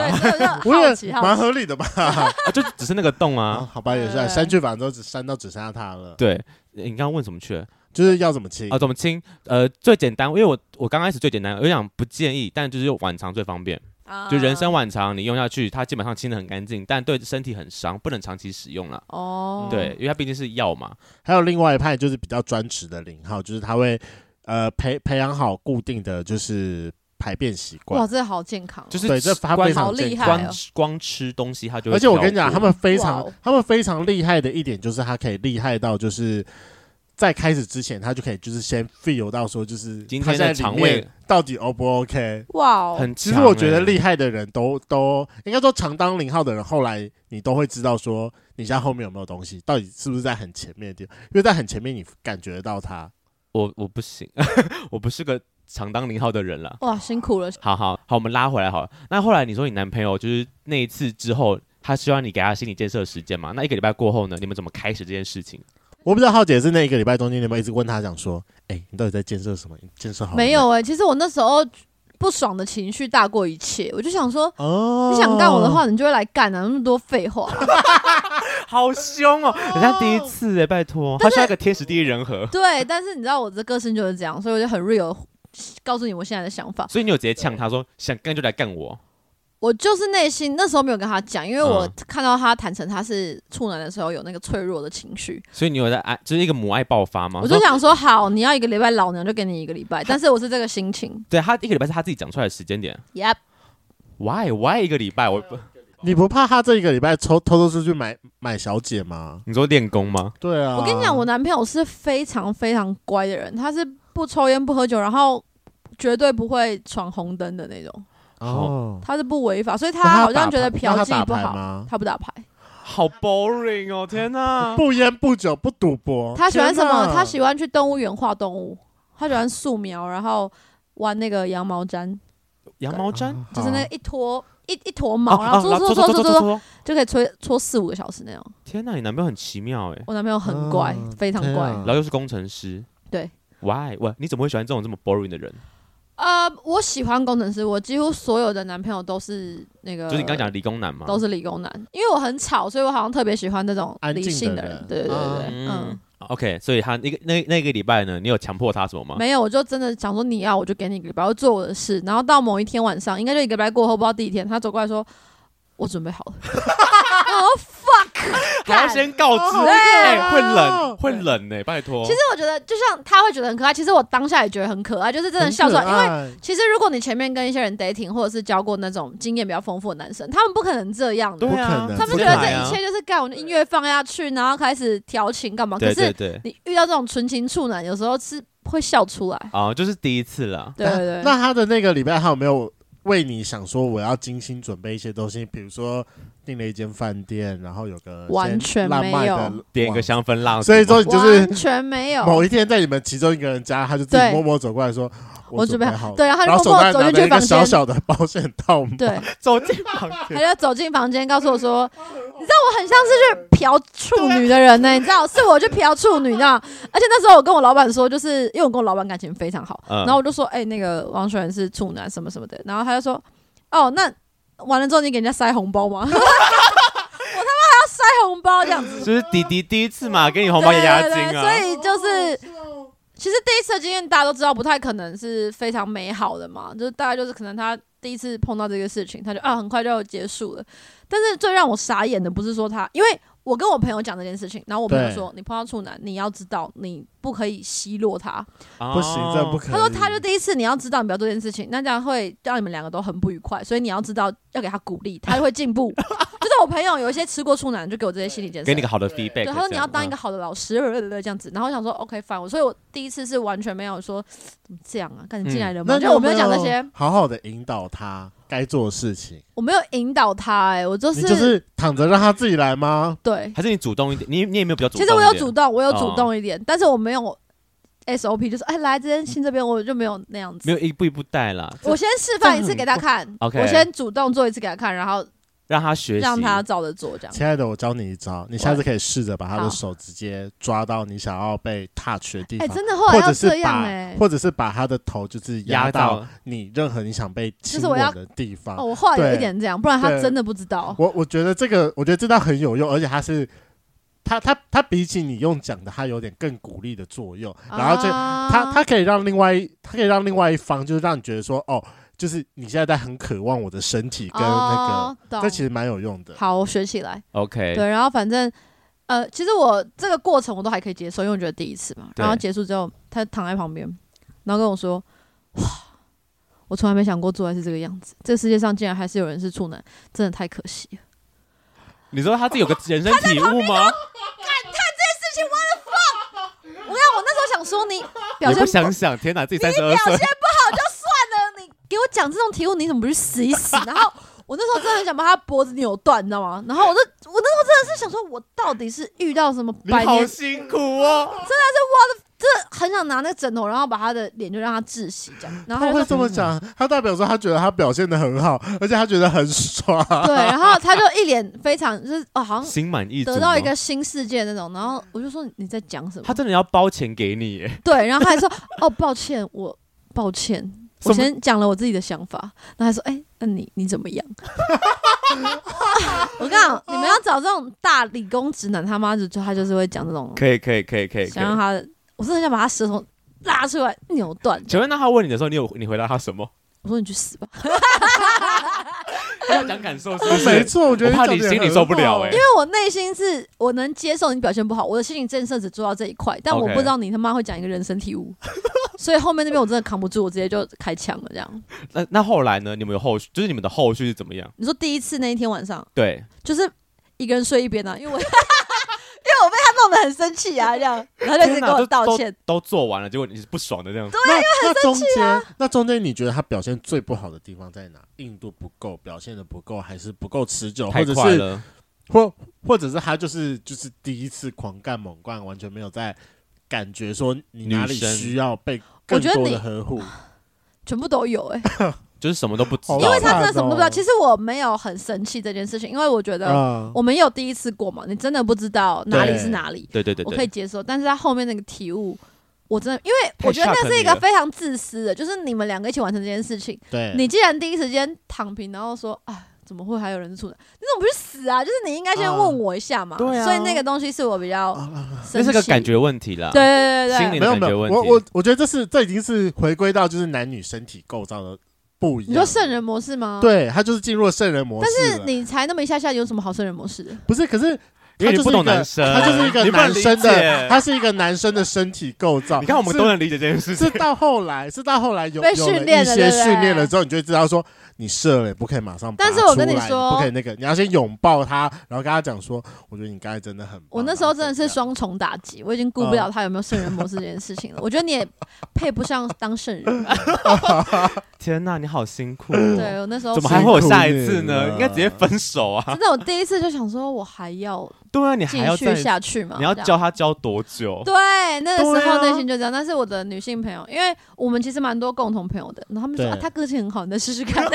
我也 蛮合理的吧？就只是那个洞啊？好吧，也是删去反正只删到只。剩下他了。对，你刚刚问什么去了？就是要怎么清啊？怎么清？呃，最简单，因为我我刚开始最简单，我想不建议，但就是用晚长最方便。啊，就人参晚长，你用下去，它基本上清的很干净，但对身体很伤，不能长期使用了。哦，对，因为它毕竟是药嘛。还有另外一派就是比较专职的零号，就是他会呃培培养好固定的就是。排便习惯哇，这好健康，就是对，这他非常厉害，光光吃东西他就会。而且我跟你讲，他们非常他们非常厉害的一点就是，他可以厉害到就是在开始之前，他就可以就是先 feel 到说，就是今天的肠胃到底 O 不 OK？哇，很其实我觉得厉害的人都都应该说常当零号的人，后来你都会知道说，你家后面有没有东西，到底是不是在很前面的地方？因为在很前面，你感觉得到他。我我不行，我不是个常当零号的人了。哇，辛苦了。好好好，我们拉回来好了。那后来你说你男朋友就是那一次之后，他希望你给他心理建设时间嘛？那一个礼拜过后呢？你们怎么开始这件事情？我不知道浩姐是那一个礼拜中间，你们一直问他讲说：“哎、欸，你到底在建设什么？你建设好没？”没有哎、欸，其实我那时候不爽的情绪大过一切。我就想说，哦，你想干我的话，你就会来干啊，那么多废话，好凶哦！人家第一次哎，拜托，他需要一个天时地利人和。对，但是你知道我的个性就是这样，所以我就很 real，告诉你我现在的想法。所以你有直接呛他说，想干就来干我。我就是内心那时候没有跟他讲，因为我看到他坦诚他是处男的时候有那个脆弱的情绪，所以你有在爱，就是一个母爱爆发吗？我就想说，好，你要一个礼拜，老娘就给你一个礼拜。但是我是这个心情，对他一个礼拜是他自己讲出来的时间点。Yep，Why Why 一个礼拜？我不，你不怕他这一个礼拜偷偷偷出去买买小姐吗？你说练功吗？对啊，我跟你讲，我男朋友是非常非常乖的人，他是不抽烟不喝酒，然后绝对不会闯红灯的那种。哦，他是不违法，所以他好像觉得嫖妓不好。他，他不打牌，好 boring 哦！天哪，不烟不酒不赌博。他喜欢什么？他喜欢去动物园画动物。他喜欢素描，然后玩那个羊毛毡。羊毛毡就是那个一坨一一坨毛，然后搓搓搓搓搓搓，就可以搓搓四五个小时那样。天哪，你男朋友很奇妙哎！我男朋友很乖，非常乖，然后又是工程师。对，Why？喂，你怎么会喜欢这种这么 boring 的人？呃，我喜欢工程师，我几乎所有的男朋友都是那个，就是你刚讲的理工男嘛？都是理工男，因为我很吵，所以我好像特别喜欢那种理性的人。的人对对对对，嗯。嗯 OK，所以他那个那那个礼拜呢，你有强迫他什么吗？没有，我就真的想说你要我就给你一个礼拜，我做我的事。然后到某一天晚上，应该就一个礼拜过后，不知道第几天，他走过来说。我准备好了。Oh！还要先告知，哎，会冷，会冷呢，拜托。其实我觉得，就像他会觉得很可爱，其实我当下也觉得很可爱，就是真的笑出来。因为其实如果你前面跟一些人 dating，或者是交过那种经验比较丰富的男生，他们不可能这样的。对啊，他们觉得这一切就是干，我的音乐放下去，然后开始调情干嘛？可是你遇到这种纯情处男，有时候是会笑出来。哦，就是第一次了。对对对。那他的那个礼拜，还有没有为你想说我要精心准备一些东西，比如说？订了一间饭店，然后有个完全没有。点一个香氛蜡烛，所以说你就是完全没有。某一天在你们其中一个人家，他就自己默默走过来说：“我准备好。”对，然后他就默默走进去房间，小小的保险套，对，走进房间，他就走进房间，告诉我说：“你知道我很像是去嫖处女的人呢，你知道，是我去嫖处女，你知道？而且那时候我跟我老板说，就是因为我跟我老板感情非常好，然后我就说：‘哎，那个王学仁是处男，什么什么的。’然后他就说：‘哦，那。’完了之后，你给人家塞红包吗？我他妈还要塞红包这样子，就是弟弟第一次嘛，给你红包压压惊啊。所以就是，其实第一次的经验大家都知道，不太可能是非常美好的嘛。就是大概就是可能他第一次碰到这个事情，他就啊很快就要结束了。但是最让我傻眼的不是说他，因为。我跟我朋友讲这件事情，然后我朋友说：“你碰到处男，你要知道，你不可以奚落他，不行，这不可以。”他说：“他就第一次，你要知道，你不要做这件事情，那这样会让你们两个都很不愉快，所以你要知道，要给他鼓励，他就会进步。”就是我朋友有一些吃过处男，就给我这些心理建设，给你个好的 feedback。对，他说你要当一个好的老师，这样子。然后我想说：“OK fine。”所以，我第一次是完全没有说怎么这样啊，赶紧进来人吗？就我没有讲那些，好好的引导他。该做的事情，我没有引导他，哎，我就是就是躺着让他自己来吗？对，还是你主动一点？你你也没有比较主动。其实我有主动，我有主动一点，但是我没有 SOP，就是哎，来这边亲这边，我就没有那样子，没有一步一步带了。我先示范一次给他看，OK，我先主动做一次给他看，然后。让他学习，让他照着做，这样。亲爱的，我教你一招，你下次可以试着把他的手直接抓到你想要被 touch 的地方，真的，或者是把，或者是把他的头就是压到你任何你想被亲吻的地方。哦，我后来有一点这样，不然他真的不知道。我我觉得这个，我觉得这招很有用，而且他是他他他比起你用讲的，他有点更鼓励的作用。然后这他他可以让另外他可以让另外一方，就是让你觉得说，哦。就是你现在在很渴望我的身体跟那个，这其实蛮有用的。好，我学起来。OK。对，然后反正呃，其实我这个过程我都还可以接受，因为我觉得第一次嘛。然后结束之后，他躺在旁边，然后跟我说：“哇，我从来没想过做爱是这个样子。这个世界上竟然还是有人是处男，真的太可惜了。”你说他自己有个人生体悟吗？看看这件事情，我的 fuck！我看我那时候想说你表现不，不想想，天哪，自己三十二岁。给我讲这种题目，你怎么不去死一死？然后我那时候真的很想把他脖子扭断，你知道吗？然后我就我那时候真的是想说，我到底是遇到什么百年？好辛苦哦！真的是我的，真的很想拿那个枕头，然后把他的脸就让他窒息这样。然后他，他会这么讲，他代表说他觉得他表现的很好，而且他觉得很爽。对，然后他就一脸非常就是哦，好像心满意足，得到一个新世界那种。然后我就说你在讲什么？他真的要包钱给你耶？对，然后他还说哦，抱歉，我抱歉。我先讲了我自己的想法，然后他说：“哎、欸，那你你怎么样？” 我跟你讲，你们要找这种大理工直男，他妈就他就是会讲这种，可以可以可以可以，想让他，我真的想把他舌头拉出来扭断。请问那他问你的时候，你有你回答他什么？我说你去死吧。要讲感受是不是？没错，我觉得我怕你心里受不了哎、欸，因为我内心是我能接受你表现不好，我的心理建设只做到这一块，但我不知道你他妈会讲一个人生体悟，所以后面那边我真的扛不住，我直接就开枪了这样。那那后来呢？你们有后续？就是你们的后续是怎么样？你说第一次那一天晚上，对，就是一个人睡一边啊，因为我。因为我被他弄得很生气啊，这样，然后就一直跟我道歉都，都做完了，结果你是不爽的这样子。对，因为很生气啊。那中间你觉得他表现最不好的地方在哪？硬度不够，表现的不够，还是不够持久，或者是或或者是他就是就是第一次狂干猛干，完全没有在感觉说你哪里需要被更多的呵护，全部都有哎、欸。就是什么都不知道，因为他真的什么都不知道。其实我没有很生气这件事情，因为我觉得我们有第一次过嘛，你真的不知道哪里是哪里。对对对，我可以接受。但是他后面那个体悟，我真的，因为我觉得那是一个非常自私的，就是你们两个一起完成这件事情。对，你既然第一时间躺平，然后说啊，怎么会还有人是处男？你怎么不去死啊？就是你应该先问我一下嘛。对啊。所以那个东西是我比较，那是个感觉问题啦。对对对对，心理感觉问题。我我我觉得这是这已经是回归到就是男女身体构造的。不一样，你说圣人模式吗？对，他就是进入了圣人模式。但是你才那么一下下，有什么好圣人模式的？不是，可是。因为你不懂男生，他就是一个男生的，他是一个男生的身体构造。你看，我们都能理解这件事情。是到后来，是到后来有被训练一些训练了之后，你就会知道说，你射了也不可以马上。但是我跟你说，不可以那个，你要先拥抱他，然后跟他讲说，我觉得你刚才真的很。我那时候真的是双重打击，我已经顾不了他有没有圣人模式这件事情了。我觉得你也 配不上当圣人。天哪，你好辛苦。对，我那时候怎么还会有下一次呢？应该直接分手啊！真的，我第一次就想说，我还要。对啊，你还要继续下去吗？你要教他教多久？对，那个时候内心就这样。但是我的女性朋友，因为我们其实蛮多共同朋友的，然后他们说啊，他个性很好，你再试试看。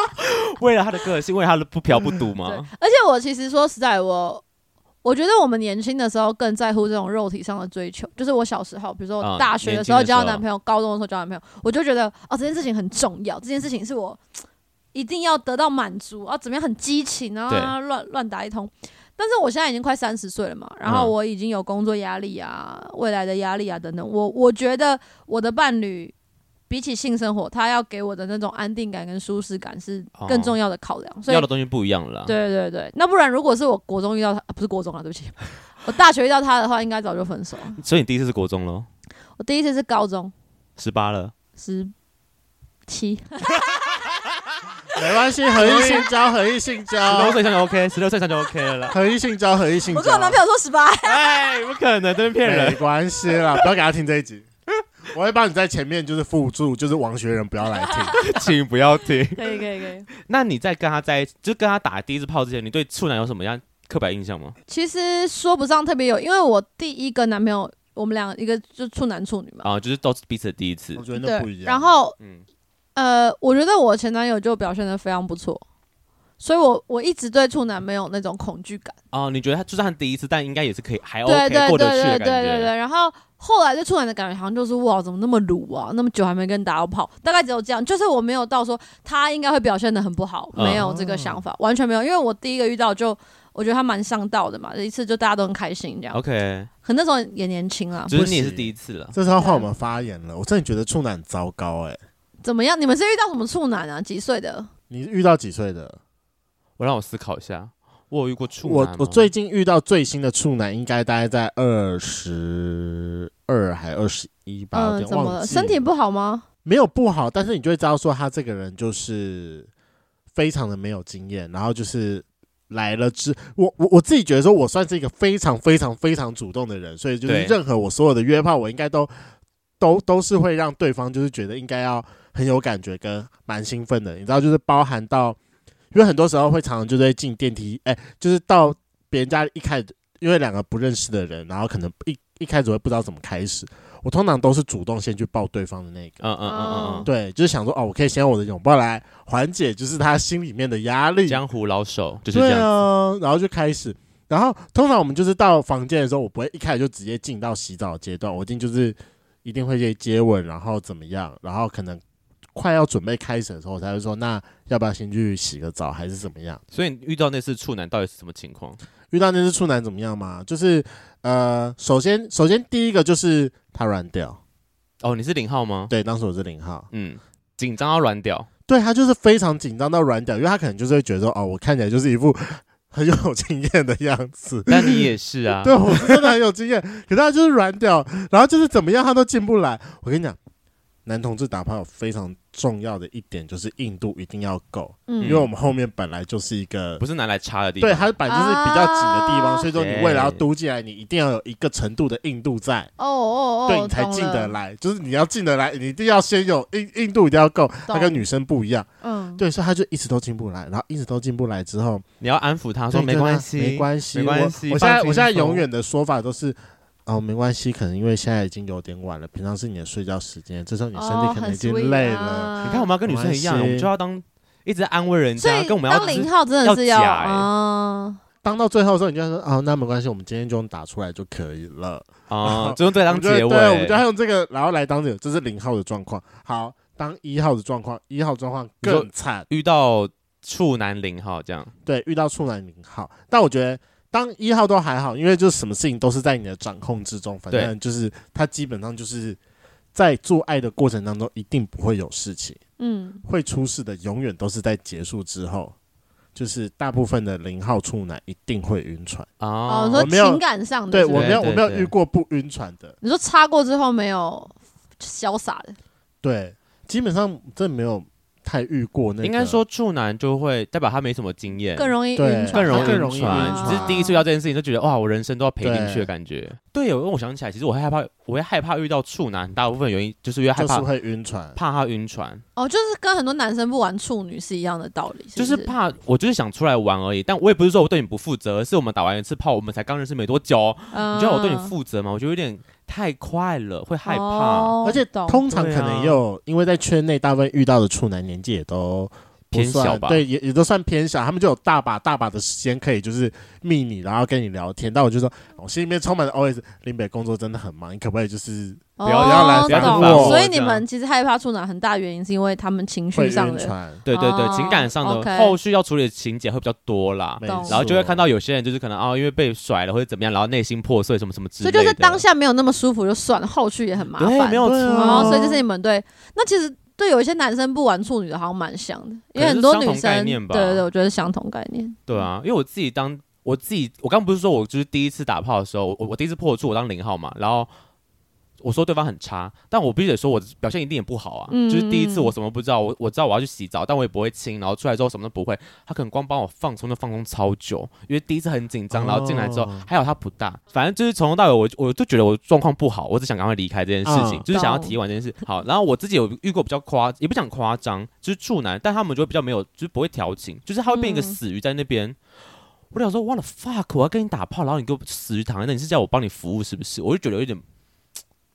为了他的个性，为了他的不嫖不赌吗？而且我其实说实在，我我觉得我们年轻的时候更在乎这种肉体上的追求。就是我小时候，比如说我大学的时候交男朋友，高中的时候交男朋友，我就觉得哦，这件事情很重要，这件事情是我一定要得到满足啊，怎么样很激情啊，乱乱打一通。但是我现在已经快三十岁了嘛，然后我已经有工作压力啊、嗯、未来的压力啊等等。我我觉得我的伴侣比起性生活，他要给我的那种安定感跟舒适感是更重要的考量。哦、所以要的东西不一样了。对对对，那不然如果是我国中遇到他，啊、不是国中啊，对不起，我大学遇到他的话，应该早就分手。所以你第一次是国中喽？我第一次是高中，十八了，十七。没关系，合意性交，合意性交，十六岁以上就 OK，十六岁以上就 OK 了啦。合意性交，合意性交。我跟我男朋友说十八。哎，不可能，真是骗人。没关系啦，不要给他听这一集。我会帮你在前面就是附注，就是王学仁不要来听，请不要听。可以，可以，可以。那你在跟他在一起，就跟他打第一次炮之前，你对处男有什么样刻板印象吗？其实说不上特别有，因为我第一个男朋友，我们两个一个就处男处女嘛。啊，就是都是彼此的第一次。我觉得那不一样。然后，嗯。呃，我觉得我前男友就表现的非常不错，所以我我一直对处男没有那种恐惧感。哦，你觉得他就算第一次，但应该也是可以还 OK 过得去的感觉。对对对对对对。然后后来对处男的感觉好像就是哇，怎么那么鲁啊？那么久还没跟人打到炮，大概只有这样。就是我没有到说他应该会表现的很不好，没有这个想法，完全没有。因为我第一个遇到就我觉得他蛮上道的嘛，这一次就大家都很开心这样。OK。可那时候也年轻啊，就是你也是第一次了。这时候换我们发言了，我真的觉得处男很糟糕哎、欸。怎么样？你们是遇到什么处男啊？几岁的？你遇到几岁的？我让我思考一下。我有遇过处男。我我最近遇到最新的处男，应该大概在二十二还二十一吧？嗯，怎么了？身体不好吗？没有不好，但是你就会知道说他这个人就是非常的没有经验，然后就是来了之我我我自己觉得说我算是一个非常非常非常主动的人，所以就是任何我所有的约炮，我应该都都都是会让对方就是觉得应该要。很有感觉跟蛮兴奋的，你知道，就是包含到，因为很多时候会常常就在进电梯，哎、欸，就是到别人家一开始，因为两个不认识的人，然后可能一一开始会不知道怎么开始，我通常都是主动先去抱对方的那个，嗯嗯嗯嗯，对，就是想说哦，我可以先用我的拥抱来缓解，就是他心里面的压力。江湖老手就是这样，然后就开始，然后通常我们就是到房间的时候，我不会一开始就直接进到洗澡阶段，我一定就是一定会去接吻，然后怎么样，然后可能。快要准备开始的时候，我才会说，那要不要先去洗个澡，还是怎么样？所以你遇到那次处男到底是什么情况？遇到那次处男怎么样吗？就是呃，首先首先第一个就是他软屌。哦，你是零号吗？对，当时我是零号。嗯，紧张到软屌。对，他就是非常紧张到软屌，因为他可能就是会觉得说，哦，我看起来就是一副 很有经验的样子。但你也是啊。对，我是真的很有经验，可是他就是软屌，然后就是怎么样他都进不来。我跟你讲。男同志打炮有非常重要的一点就是硬度一定要够，嗯，因为我们后面本来就是一个不是拿来插的地方，对，它本来就是比较紧的地方，啊、所以说你为了要嘟进来，你一定要有一个程度的硬度在，哦哦哦，对你才进得来，就是你要进得来，你一定要先有硬硬度一定要够，它跟女生不一样，嗯，对，所以他就一直都进不来，然后一直都进不来之后，你要安抚他说没关系，没关系，没关系，我，我现在我现在永远的说法都是。哦，没关系，可能因为现在已经有点晚了，平常是你的睡觉时间，这时候你身体可能已经累了。哦啊、你看，我们要跟女生一样，我们就要当一直安慰人家，跟我们要当零号真的是要，要假、欸哦、当到最后的时候，你就说哦，那没关系，我们今天就用打出来就可以了。哦，就用这个当结尾，对，我们就要用这个，然后来当这个，这是零号的状况。好，当一号的状况，一号状况更惨，遇到处男零号这样。对，遇到处男零号，但我觉得。当一号都还好，因为就是什么事情都是在你的掌控之中，反正就是他基本上就是在做爱的过程当中一定不会有事情，嗯，会出事的永远都是在结束之后，就是大部分的零号处男一定会晕船。哦，说情感上的，对我没有我没有遇过不晕船的，你说擦过之后没有潇洒的，对，基本上真的没有。太遇过那个，应该说处男就会代表他没什么经验，更容易晕船，更容易晕船。只是第一次遇到这件事情，就觉得哇，我人生都要赔进去的感觉。对，因为我想起来，其实我会害怕，我会害怕遇到处男，大部分原因就是因为害怕会晕船，怕他晕船。哦，就是跟很多男生不玩处女是一样的道理，就是怕我就是想出来玩而已。但我也不是说我对你不负责，而是我们打完一次炮，我们才刚认识没多久，你觉得我对你负责吗？我觉得有点。太快了，会害怕，哦、而且通常可能也有，因为在圈内大部分遇到的处男年纪也都偏小吧，对，也也都算偏小，他们就有大把大把的时间可以就是密你，然后跟你聊天。但我就说，我心里面充满了 always 林北工作真的很忙，你可不可以就是？不要不要来烦我。所以你们其实害怕处男很大原因是因为他们情绪上的，对对对，情感上的后续要处理的情节会比较多啦。然后就会看到有些人就是可能哦，因为被甩了或者怎么样，然后内心破碎什么什么之类的。所以就是当下没有那么舒服就算了，后续也很麻烦。对，没有错。所以这是你们对。那其实对有一些男生不玩处女的，好像蛮像的，因为很多女生对对对，我觉得是相同概念。对啊，因为我自己当我自己，我刚不是说我就是第一次打炮的时候，我我第一次破处，我当零号嘛，然后。我说对方很差，但我必须得说，我表现一定也不好啊。嗯、就是第一次我什么不知道，我我知道我要去洗澡，但我也不会亲，然后出来之后什么都不会。他可能光帮我放松就放松超久，因为第一次很紧张，然后进来之后、哦、还好他不大，反正就是从头到尾我我就觉得我状况不好，我只想赶快离开这件事情，哦、就是想要提完这件事。好，然后我自己有遇过比较夸，也不想夸张，就是处男，但他们就会比较没有，就是不会调情，就是他会变一个死鱼在那边。嗯、我想说，what the fuck，我要跟你打炮，然后你给我死鱼躺在那，你是叫我帮你服务是不是？我就觉得有点。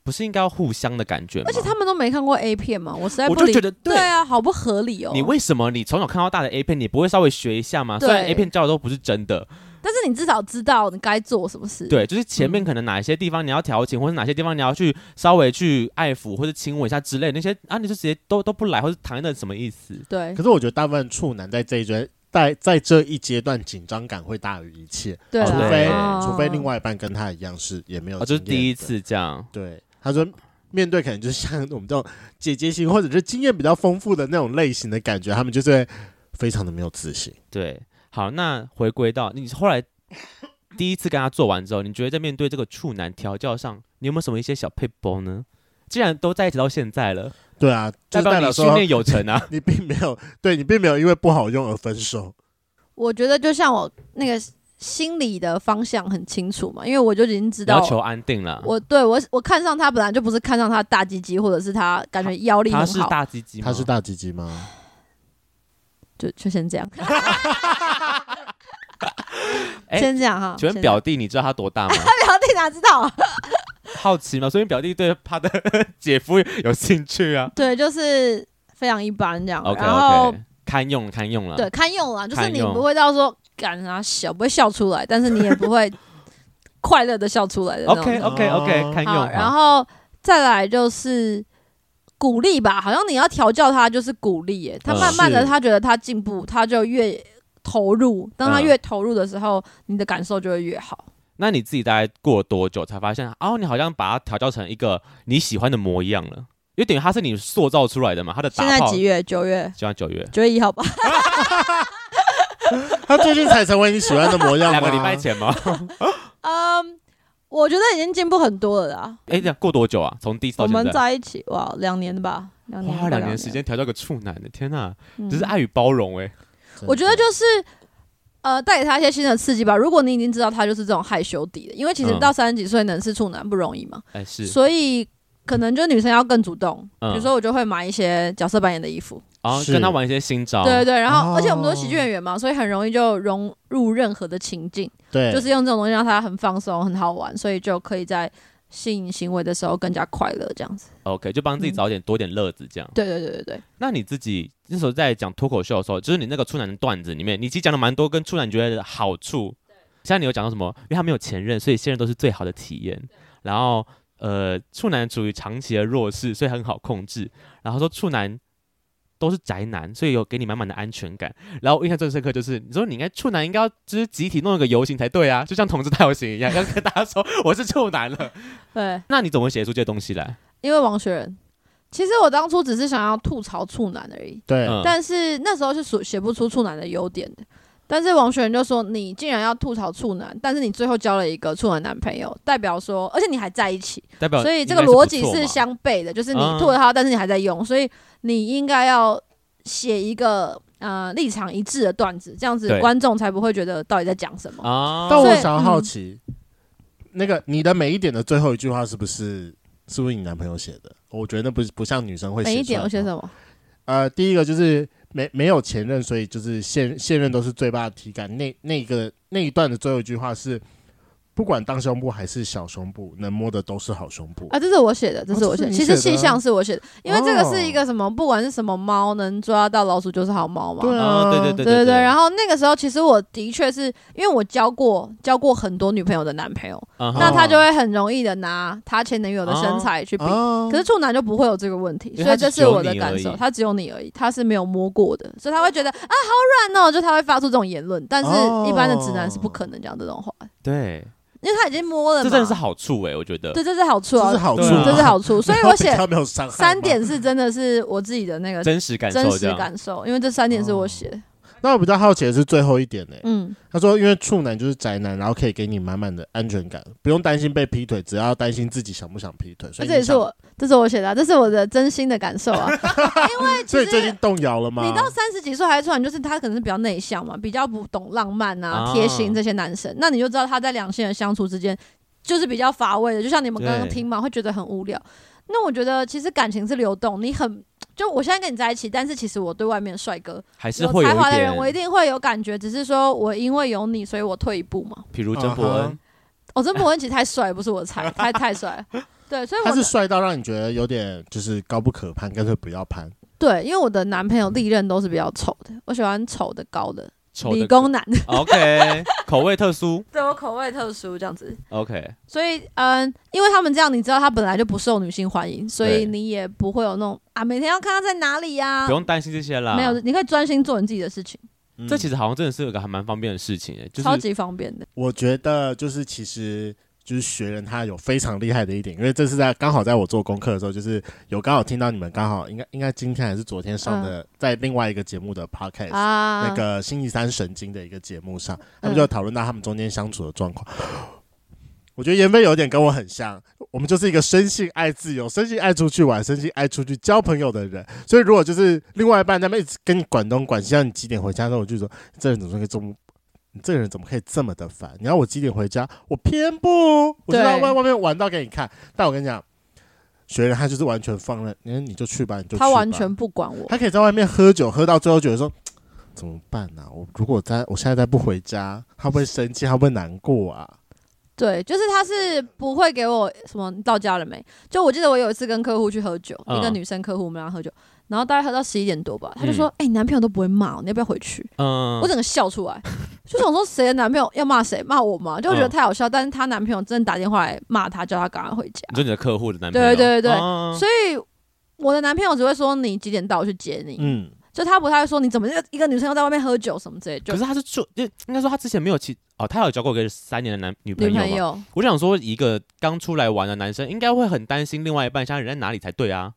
不是应该要互相的感觉吗？而且他们都没看过 A 片嘛？我实在不我就觉得对，对啊，好不合理哦。你为什么你从小看到大的 A 片，你不会稍微学一下吗？对虽然 A 片教的都不是真的，但是你至少知道你该做什么事。对，就是前面可能哪一些地方你要调情，嗯、或者哪些地方你要去稍微去爱抚或者亲吻一下之类那些啊，你就直接都都不来，或者躺在那什么意思？对。可是我觉得大部分处男在这一阶在在这一阶段紧张感会大于一切，除非对除非另外一半跟他一样是也没有、啊，就是第一次这样。对，他说。面对可能就是像我们这种姐姐型或者是经验比较丰富的那种类型的感觉，他们就是会非常的没有自信。对，好，那回归到你后来第一次跟他做完之后，你觉得在面对这个处男调教上，你有没有什么一些小撇步呢？既然都在一起到现在了，对啊，就代表训练有成啊，你并没有对你并没有因为不好用而分手。我觉得就像我那个。心理的方向很清楚嘛，因为我就已经知道要求安定了。我对我我看上他本来就不是看上他大鸡鸡，或者是他感觉腰力很好。他是大鸡鸡吗？他是大鸡鸡吗？就就先这样。先这样哈。请问表弟，你知道他多大吗？他 表弟哪知道？好奇吗？所以表弟对他的姐夫有兴趣啊？对，就是非常一般这样。OK OK，堪用堪用了。对，堪用了，就是你不会到说。敢啊，笑不会笑出来，但是你也不会 快乐的笑出来的。OK OK OK，堪用。然后再来就是鼓励吧，好像你要调教他就是鼓励耶，他慢慢的他觉得他进步，他就越投入。当他越投入的时候，你的感受就会越好。那你自己大概过了多久才发现哦，你好像把他调教成一个你喜欢的模样了？因为等于他是你塑造出来的嘛，他的现在几月？九月？现在九月？九月一号吧。他最近才成为你喜欢的模样吗？两个礼拜前吗？嗯，我觉得已经进步很多了啦。哎，这样过多久啊？从第一次我们在一起哇，两年吧，两年。花两年时间调教个处男的，天哪，这是爱与包容哎。我觉得就是呃，带给他一些新的刺激吧。如果你已经知道他就是这种害羞底的，因为其实到三十几岁能是处男不容易嘛。哎，是。所以可能就女生要更主动，比如说我就会买一些角色扮演的衣服。然后跟他玩一些新招，对对对，然后而且我们都是喜剧演员嘛，所以很容易就融入任何的情境，对，就是用这种东西让他很放松、很好玩，所以就可以在性行为的时候更加快乐，这样子。OK，就帮自己找点多点乐子，这样。对对对对对。那你自己那时候在讲脱口秀的时候，就是你那个处男的段子里面，你其实讲了蛮多跟处男觉得的好处。像你有讲到什么？因为他没有前任，所以现任都是最好的体验。然后呃，处男处于长期的弱势，所以很好控制。然后说处男。都是宅男，所以有给你满满的安全感。然后我印象最深刻就是，你说你应该处男应该要就是集体弄一个游行才对啊，就像同志大游行一样，要跟大家说我是处男了。对，那你怎么会写出这些东西来？因为王学仁，其实我当初只是想要吐槽处男而已。对，但是那时候是写写不出处男的优点的。但是王学仁就说：“你竟然要吐槽处男，但是你最后交了一个处男男朋友，代表说，而且你还在一起，代表所以这个逻辑是相悖的，就是你吐了他，但是你还在用，所以你应该要写一个呃立场一致的段子，这样子观众才不会觉得到底在讲什么。但我想要好奇，那个你的每一点的最后一句话是不是是不是你男朋友写的？我觉得那不是不像女生会写。每一点我写什么？呃，第一个就是。”没没有前任，所以就是现现任都是最棒的体感。那那个那一段的最后一句话是。不管大胸部还是小胸部，能摸的都是好胸部啊！这是我写的，这是我写的。其实细项是我写的，因为这个是一个什么？不管是什么猫，能抓到老鼠就是好猫嘛。对啊，对对对对对。然后那个时候，其实我的确是因为我交过交过很多女朋友的男朋友，那他就会很容易的拿他前男友的身材去比。可是处男就不会有这个问题，所以这是我的感受。他只有你而已，他是没有摸过的，所以他会觉得啊好软哦，就他会发出这种言论。但是一般的直男是不可能讲这种话。对。因为他已经摸了，这真的是好处哎，我觉得。对，这是好处啊，这是好处，这是好处。所以我 写三点是真的是我自己的那个真实感受，真实感受。因为这三点是我写的。那我比较好奇的是最后一点呢。嗯，他说因为处男就是宅男，然后可以给你满满的安全感，不用担心被劈腿，只要担心自己想不想劈腿。所以这也是我，这是我写的，这是我的真心的感受啊。因为所以最近动摇了吗？你到三十几岁还处男，就是他可能是比较内向嘛，比较不懂浪漫啊、贴心这些男生，那你就知道他在两性的相处之间。就是比较乏味的，就像你们刚刚听嘛，会觉得很无聊。那我觉得其实感情是流动，你很就我现在跟你在一起，但是其实我对外面帅哥还是会有才华的人，我一定会有感觉，只是说我因为有你，所以我退一步嘛。比如曾博恩，哦，曾博恩其实太帅，不是我的菜，太太帅。对，所以他是帅到让你觉得有点就是高不可攀，干脆不要攀。对，因为我的男朋友历任都是比较丑的，我喜欢丑的高的。理工男，OK，口味特殊，对我口味特殊这样子，OK，所以嗯，因为他们这样，你知道他本来就不受女性欢迎，所以你也不会有那种啊，每天要看他在哪里呀，不用担心这些啦，没有，你可以专心做你自己的事情，这其实好像真的是一个还蛮方便的事情诶，超级方便的，我觉得就是其实。就是学人，他有非常厉害的一点，因为这是在刚好在我做功课的时候，就是有刚好听到你们刚好应该应该今天还是昨天上的，在另外一个节目的 podcast，那个星期三神经的一个节目上，他们就讨论到他们中间相处的状况。我觉得妍飞有点跟我很像，我们就是一个生性爱自由、生性爱出去玩、生性爱出去交朋友的人。所以如果就是另外一半在那边一直跟你管东管西，让你几点回家的时候，我就说这人怎么可以这么。你这个人怎么可以这么的烦？你要我几点回家？我偏不，我就在外外面玩到给你看。但我跟你讲，学人他就是完全放任，你说你就去吧，你就去吧。他完全不管我，他可以在外面喝酒，喝到最后觉得说怎么办呢、啊？我如果在我现在再不回家，他会不会生气？他会不会难过啊？对，就是他是不会给我什么。你到家了没？就我记得我有一次跟客户去喝酒，嗯、一个女生客户，我们俩喝酒。然后大概喝到十一点多吧，他就说：“哎、你男朋友都不会骂，你要不要回去？”嗯，我整个笑出来，就想说谁的男朋友要骂谁？骂我吗？就觉得太好笑。嗯、但是她男朋友真的打电话来骂她，叫她赶快回家。就你的客户的男朋友？对对对所以我的男朋友只会说你几点到，我去接你。嗯，就他不太会说你怎么一个女生要在外面喝酒什么之类。可是他是说，就应该说他之前没有其哦，他有交过一个三年的男女朋友。女朋友，我想说，一个刚出来玩的男生应该会很担心另外一半现在人在哪里才对啊。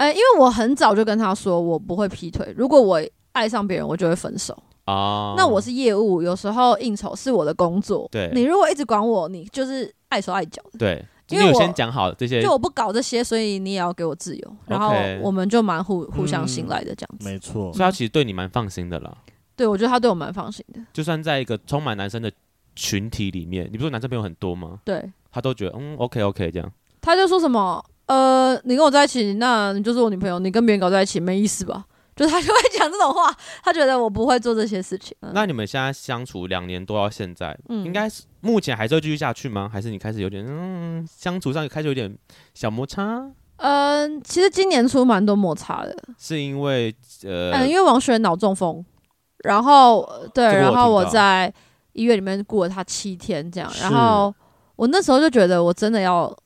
哎、欸，因为我很早就跟他说我不会劈腿，如果我爱上别人，我就会分手。啊，那我是业务，有时候应酬是我的工作。对，你如果一直管我，你就是碍手碍脚的。对。因为我先讲好这些，就我不搞这些，所以你也要给我自由，然后我们就蛮互互相信赖的这样子。嗯、没错，所以他其实对你蛮放心的啦。对，我觉得他对我蛮放心的。就算在一个充满男生的群体里面，你不是说男生朋友很多吗？对，他都觉得嗯，OK OK 这样。他就说什么呃，你跟我在一起，那你就是我女朋友，你跟别人搞在一起没意思吧？就他就会讲这种话，他觉得我不会做这些事情。嗯、那你们现在相处两年多到现在，嗯、应该是目前还是会继续下去吗？还是你开始有点嗯，相处上开始有点小摩擦？嗯，其实今年出蛮多摩擦的，是因为呃，嗯，因为王雪脑中风，然后对，然后我在医院里面过了他七天这样，然后我那时候就觉得我真的要。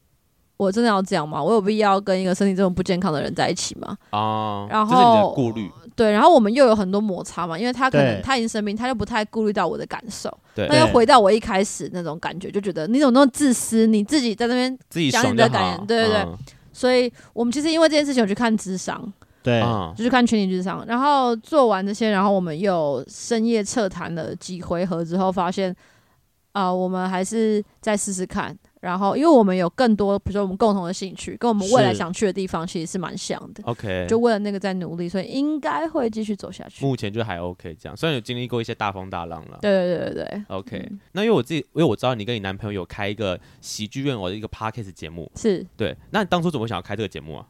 我真的要这样吗？我有必要跟一个身体这么不健康的人在一起吗？啊，然后顾虑对，然后我们又有很多摩擦嘛，因为他可能他已经生病，他就不太顾虑到我的感受。对，那又回到我一开始那种感觉，就觉得你怎么那么自私？你自己在那边讲你的感言，对对对。嗯、所以我们其实因为这件事情，我去看智商，对，就去看群体智商，然后做完这些，然后我们又深夜彻谈了几回合之后，发现啊、呃，我们还是再试试看。然后，因为我们有更多，比如说我们共同的兴趣，跟我们未来想去的地方，其实是蛮像的。OK，就为了那个在努力，所以应该会继续走下去。目前就还 OK，这样虽然有经历过一些大风大浪了。对对对对对。OK，、嗯、那因为我自己，因为我知道你跟你男朋友有开一个喜剧院，我的一个 Podcast 节目。是。对，那你当初怎么想要开这个节目啊？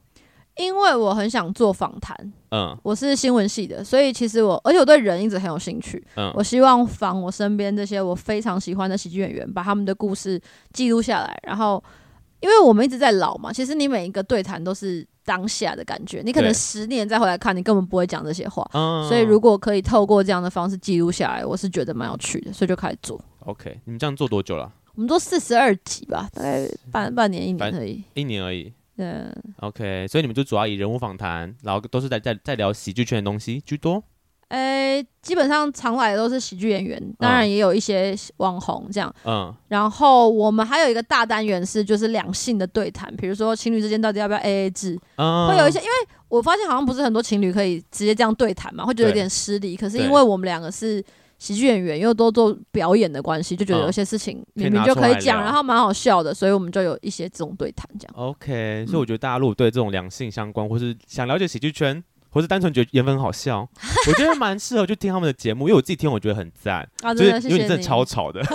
因为我很想做访谈，嗯，我是新闻系的，所以其实我，而且我对人一直很有兴趣，嗯，我希望访我身边这些我非常喜欢的喜剧演员，把他们的故事记录下来。然后，因为我们一直在老嘛，其实你每一个对谈都是当下的感觉，你可能十年再回来看，你根本不会讲这些话。嗯，所以如果可以透过这样的方式记录下来，我是觉得蛮有趣的，所以就开始做。OK，你们这样做多久了？我们做四十二集吧，大概半半年一年而已，一年而已。对，OK，所以你们就主要以人物访谈，然后都是在在在聊喜剧圈的东西居多。诶、欸，基本上常来的都是喜剧演员，当然也有一些网红这样。嗯，然后我们还有一个大单元是就是两性的对谈，比如说情侣之间到底要不要 AA 制，嗯，会有一些，因为我发现好像不是很多情侣可以直接这样对谈嘛，会觉得有点失礼。可是因为我们两个是。喜剧演员又都做表演的关系，就觉得有些事情明明就可以讲，然后蛮好笑的，所以我们就有一些这种对谈这样。OK，所以我觉得大家如果对这种两性相关，或是想了解喜剧圈，或是单纯觉得颜粉好笑，我觉得蛮适合去听他们的节目，因为我自己听我觉得很赞，啊，就是因为你真的超吵的。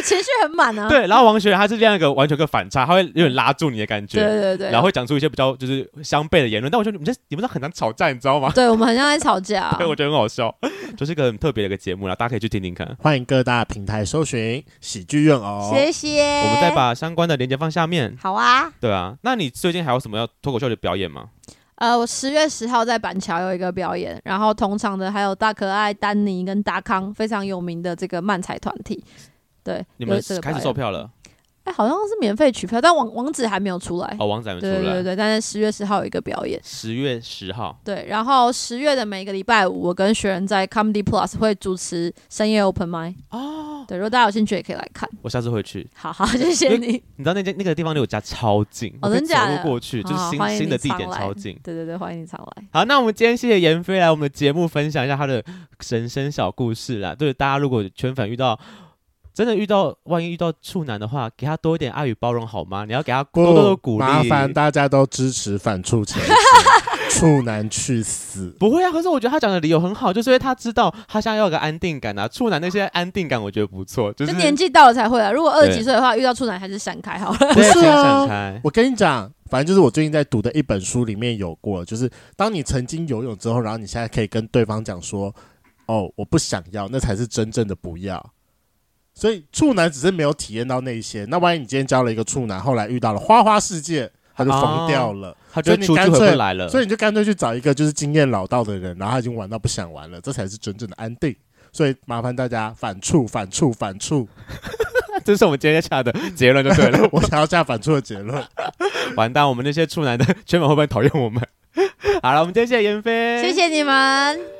情绪很满啊，对，然后王学仁他是这样一个完全个反差，他会有点拉住你的感觉，对对对，然后会讲出一些比较就是相悖的言论，但我觉得你们这你们这很难吵架，你知道吗？对，我们很像在吵架，对，我觉得很好笑，就是一个很特别的一个节目啦，大家可以去听听看，欢迎各大平台搜寻喜剧院哦，谢谢，我们再把相关的链接放下面，好啊，对啊，那你最近还有什么要脱口秀的表演吗？呃，我十月十号在板桥有一个表演，然后同场的还有大可爱、丹尼跟达康，非常有名的这个漫才团体。对，你们开始售票了？哎、欸，好像是免费取票，但网网址还没有出来。哦，网址还没出来。对对对，但是十月十号有一个表演。十月十号。对，然后十月的每个礼拜五，我跟学人在 Comedy Plus 会主持深夜 Open Mic。哦。对，如果大家有兴趣，也可以来看。我下次会去。好好，谢谢你。你知道那间那个地方离我家超近，哦，真假的？走路过去就是新新的地点，超近。对对对，欢迎你常来。好，那我们今天谢谢妍飞来我们的节目分享一下他的人生小故事啦。对，大家如果圈粉遇到。真的遇到，万一遇到处男的话，给他多一点爱与包容好吗？你要给他多多的鼓励。麻烦大家都支持反处前处男去死！不会啊，可是我觉得他讲的理由很好，就是因为他知道他想要有个安定感啊。处男那些安定感，我觉得不错。就是年纪到了才会啊。如果二十几岁的话，遇到处男还是闪开好了。不是啊，我跟你讲，反正就是我最近在读的一本书里面有过，就是当你曾经游泳之后，然后你现在可以跟对方讲说：“哦，我不想要，那才是真正的不要。”所以处男只是没有体验到那些，那万一你今天交了一个处男，后来遇到了花花世界，他就疯掉了，哦、他就出去回不来了。所以你就干脆去找一个就是经验老道的人，然后他已经玩到不想玩了，这才是真正的安定。所以麻烦大家反处反处反处，这是我们今天下的结论就对了。我想要下反处的结论。完蛋，我们那些处男的圈粉会不会讨厌我们？好了，我们今天谢谢妍飞，谢谢你们。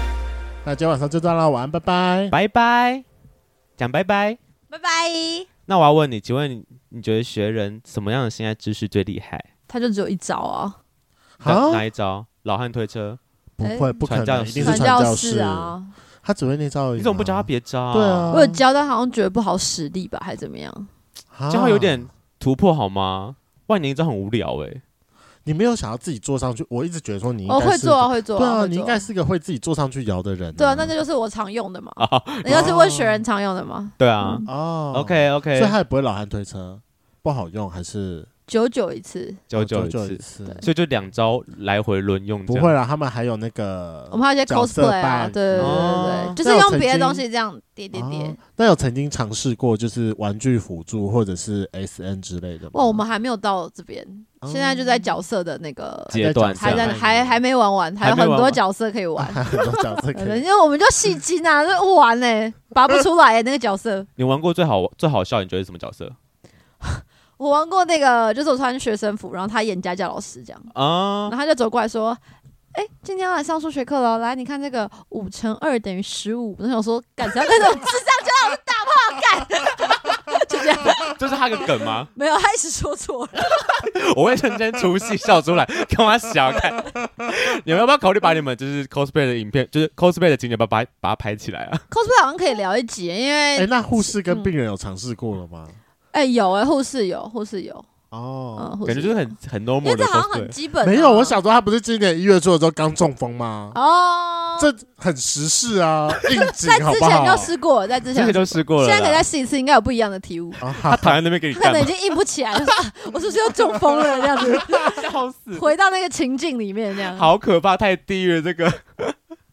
那今天晚上就这样了，晚安，拜拜，拜拜，讲拜拜，拜拜。那我要问你，请问你，你觉得学人什么样的性爱知识最厉害？他就只有一招啊，哪哪一招？老汉推车？不会，不可能，一定是传教士啊。他只会那招而已，你怎么不教他别招？对啊，我有教，但好像觉得不好使力吧，还是怎么样？这样有点突破好吗？万年一招很无聊哎。你没有想要自己坐上去？我一直觉得说你应该是、哦、会做啊，会做啊，对啊，你应该是个会自己坐上去摇的人、啊。对啊，那这就是我常用的嘛。人家是问雪人常用的吗？对啊。嗯、哦，OK OK，所以他也不会老汉推车，不好用还是？久久一次，九九一次，所以就两招来回轮用。不会啦，他们还有那个，我们还有一些 cosplay 啊，对对对对，就是用别的东西这样叠叠叠。那有曾经尝试过就是玩具辅助或者是 SN 之类的吗？哇，我们还没有到这边，现在就在角色的那个阶段，还在还还没玩完，还有很多角色可以玩，很多角色可以，因为我们就戏精啊，就玩呢，拔不出来那个角色。你玩过最好最好笑，你觉得是什么角色？我玩过那个，就是我穿学生服，然后他演家教老师这样，啊，然后他就走过来说：“哎、欸，今天要来上数学课了，来，你看这个五乘二等于十五。”我想说，干啥那种智障家教老师打炮干，就这样，这是他个梗吗？没有，他一直说错了。我会瞬间出戏笑出来，跟我小看。你们要不要考虑把你们就是 cosplay 的影片，就是 cosplay 的景点，把把把它拍起来啊？cosplay 好像可以聊一集，因为哎、欸，那护士跟病人有尝试过了吗？嗯哎、欸，有哎、欸，护士有，护士有哦，嗯、感觉就是很很 normal 的，这好像很基本、啊。没有，我想说他不是今年一月做的时候刚中风吗？哦，这很时事啊，应 景好好？在之前就试过，在之前就试过了，现在可以再试一次，应该有不一样的体悟。啊、他躺在那边给你，可能已经硬不起来了，我是不是又中风了？这样子，笑死，回到那个情境里面，这样好可怕，太地狱了这个。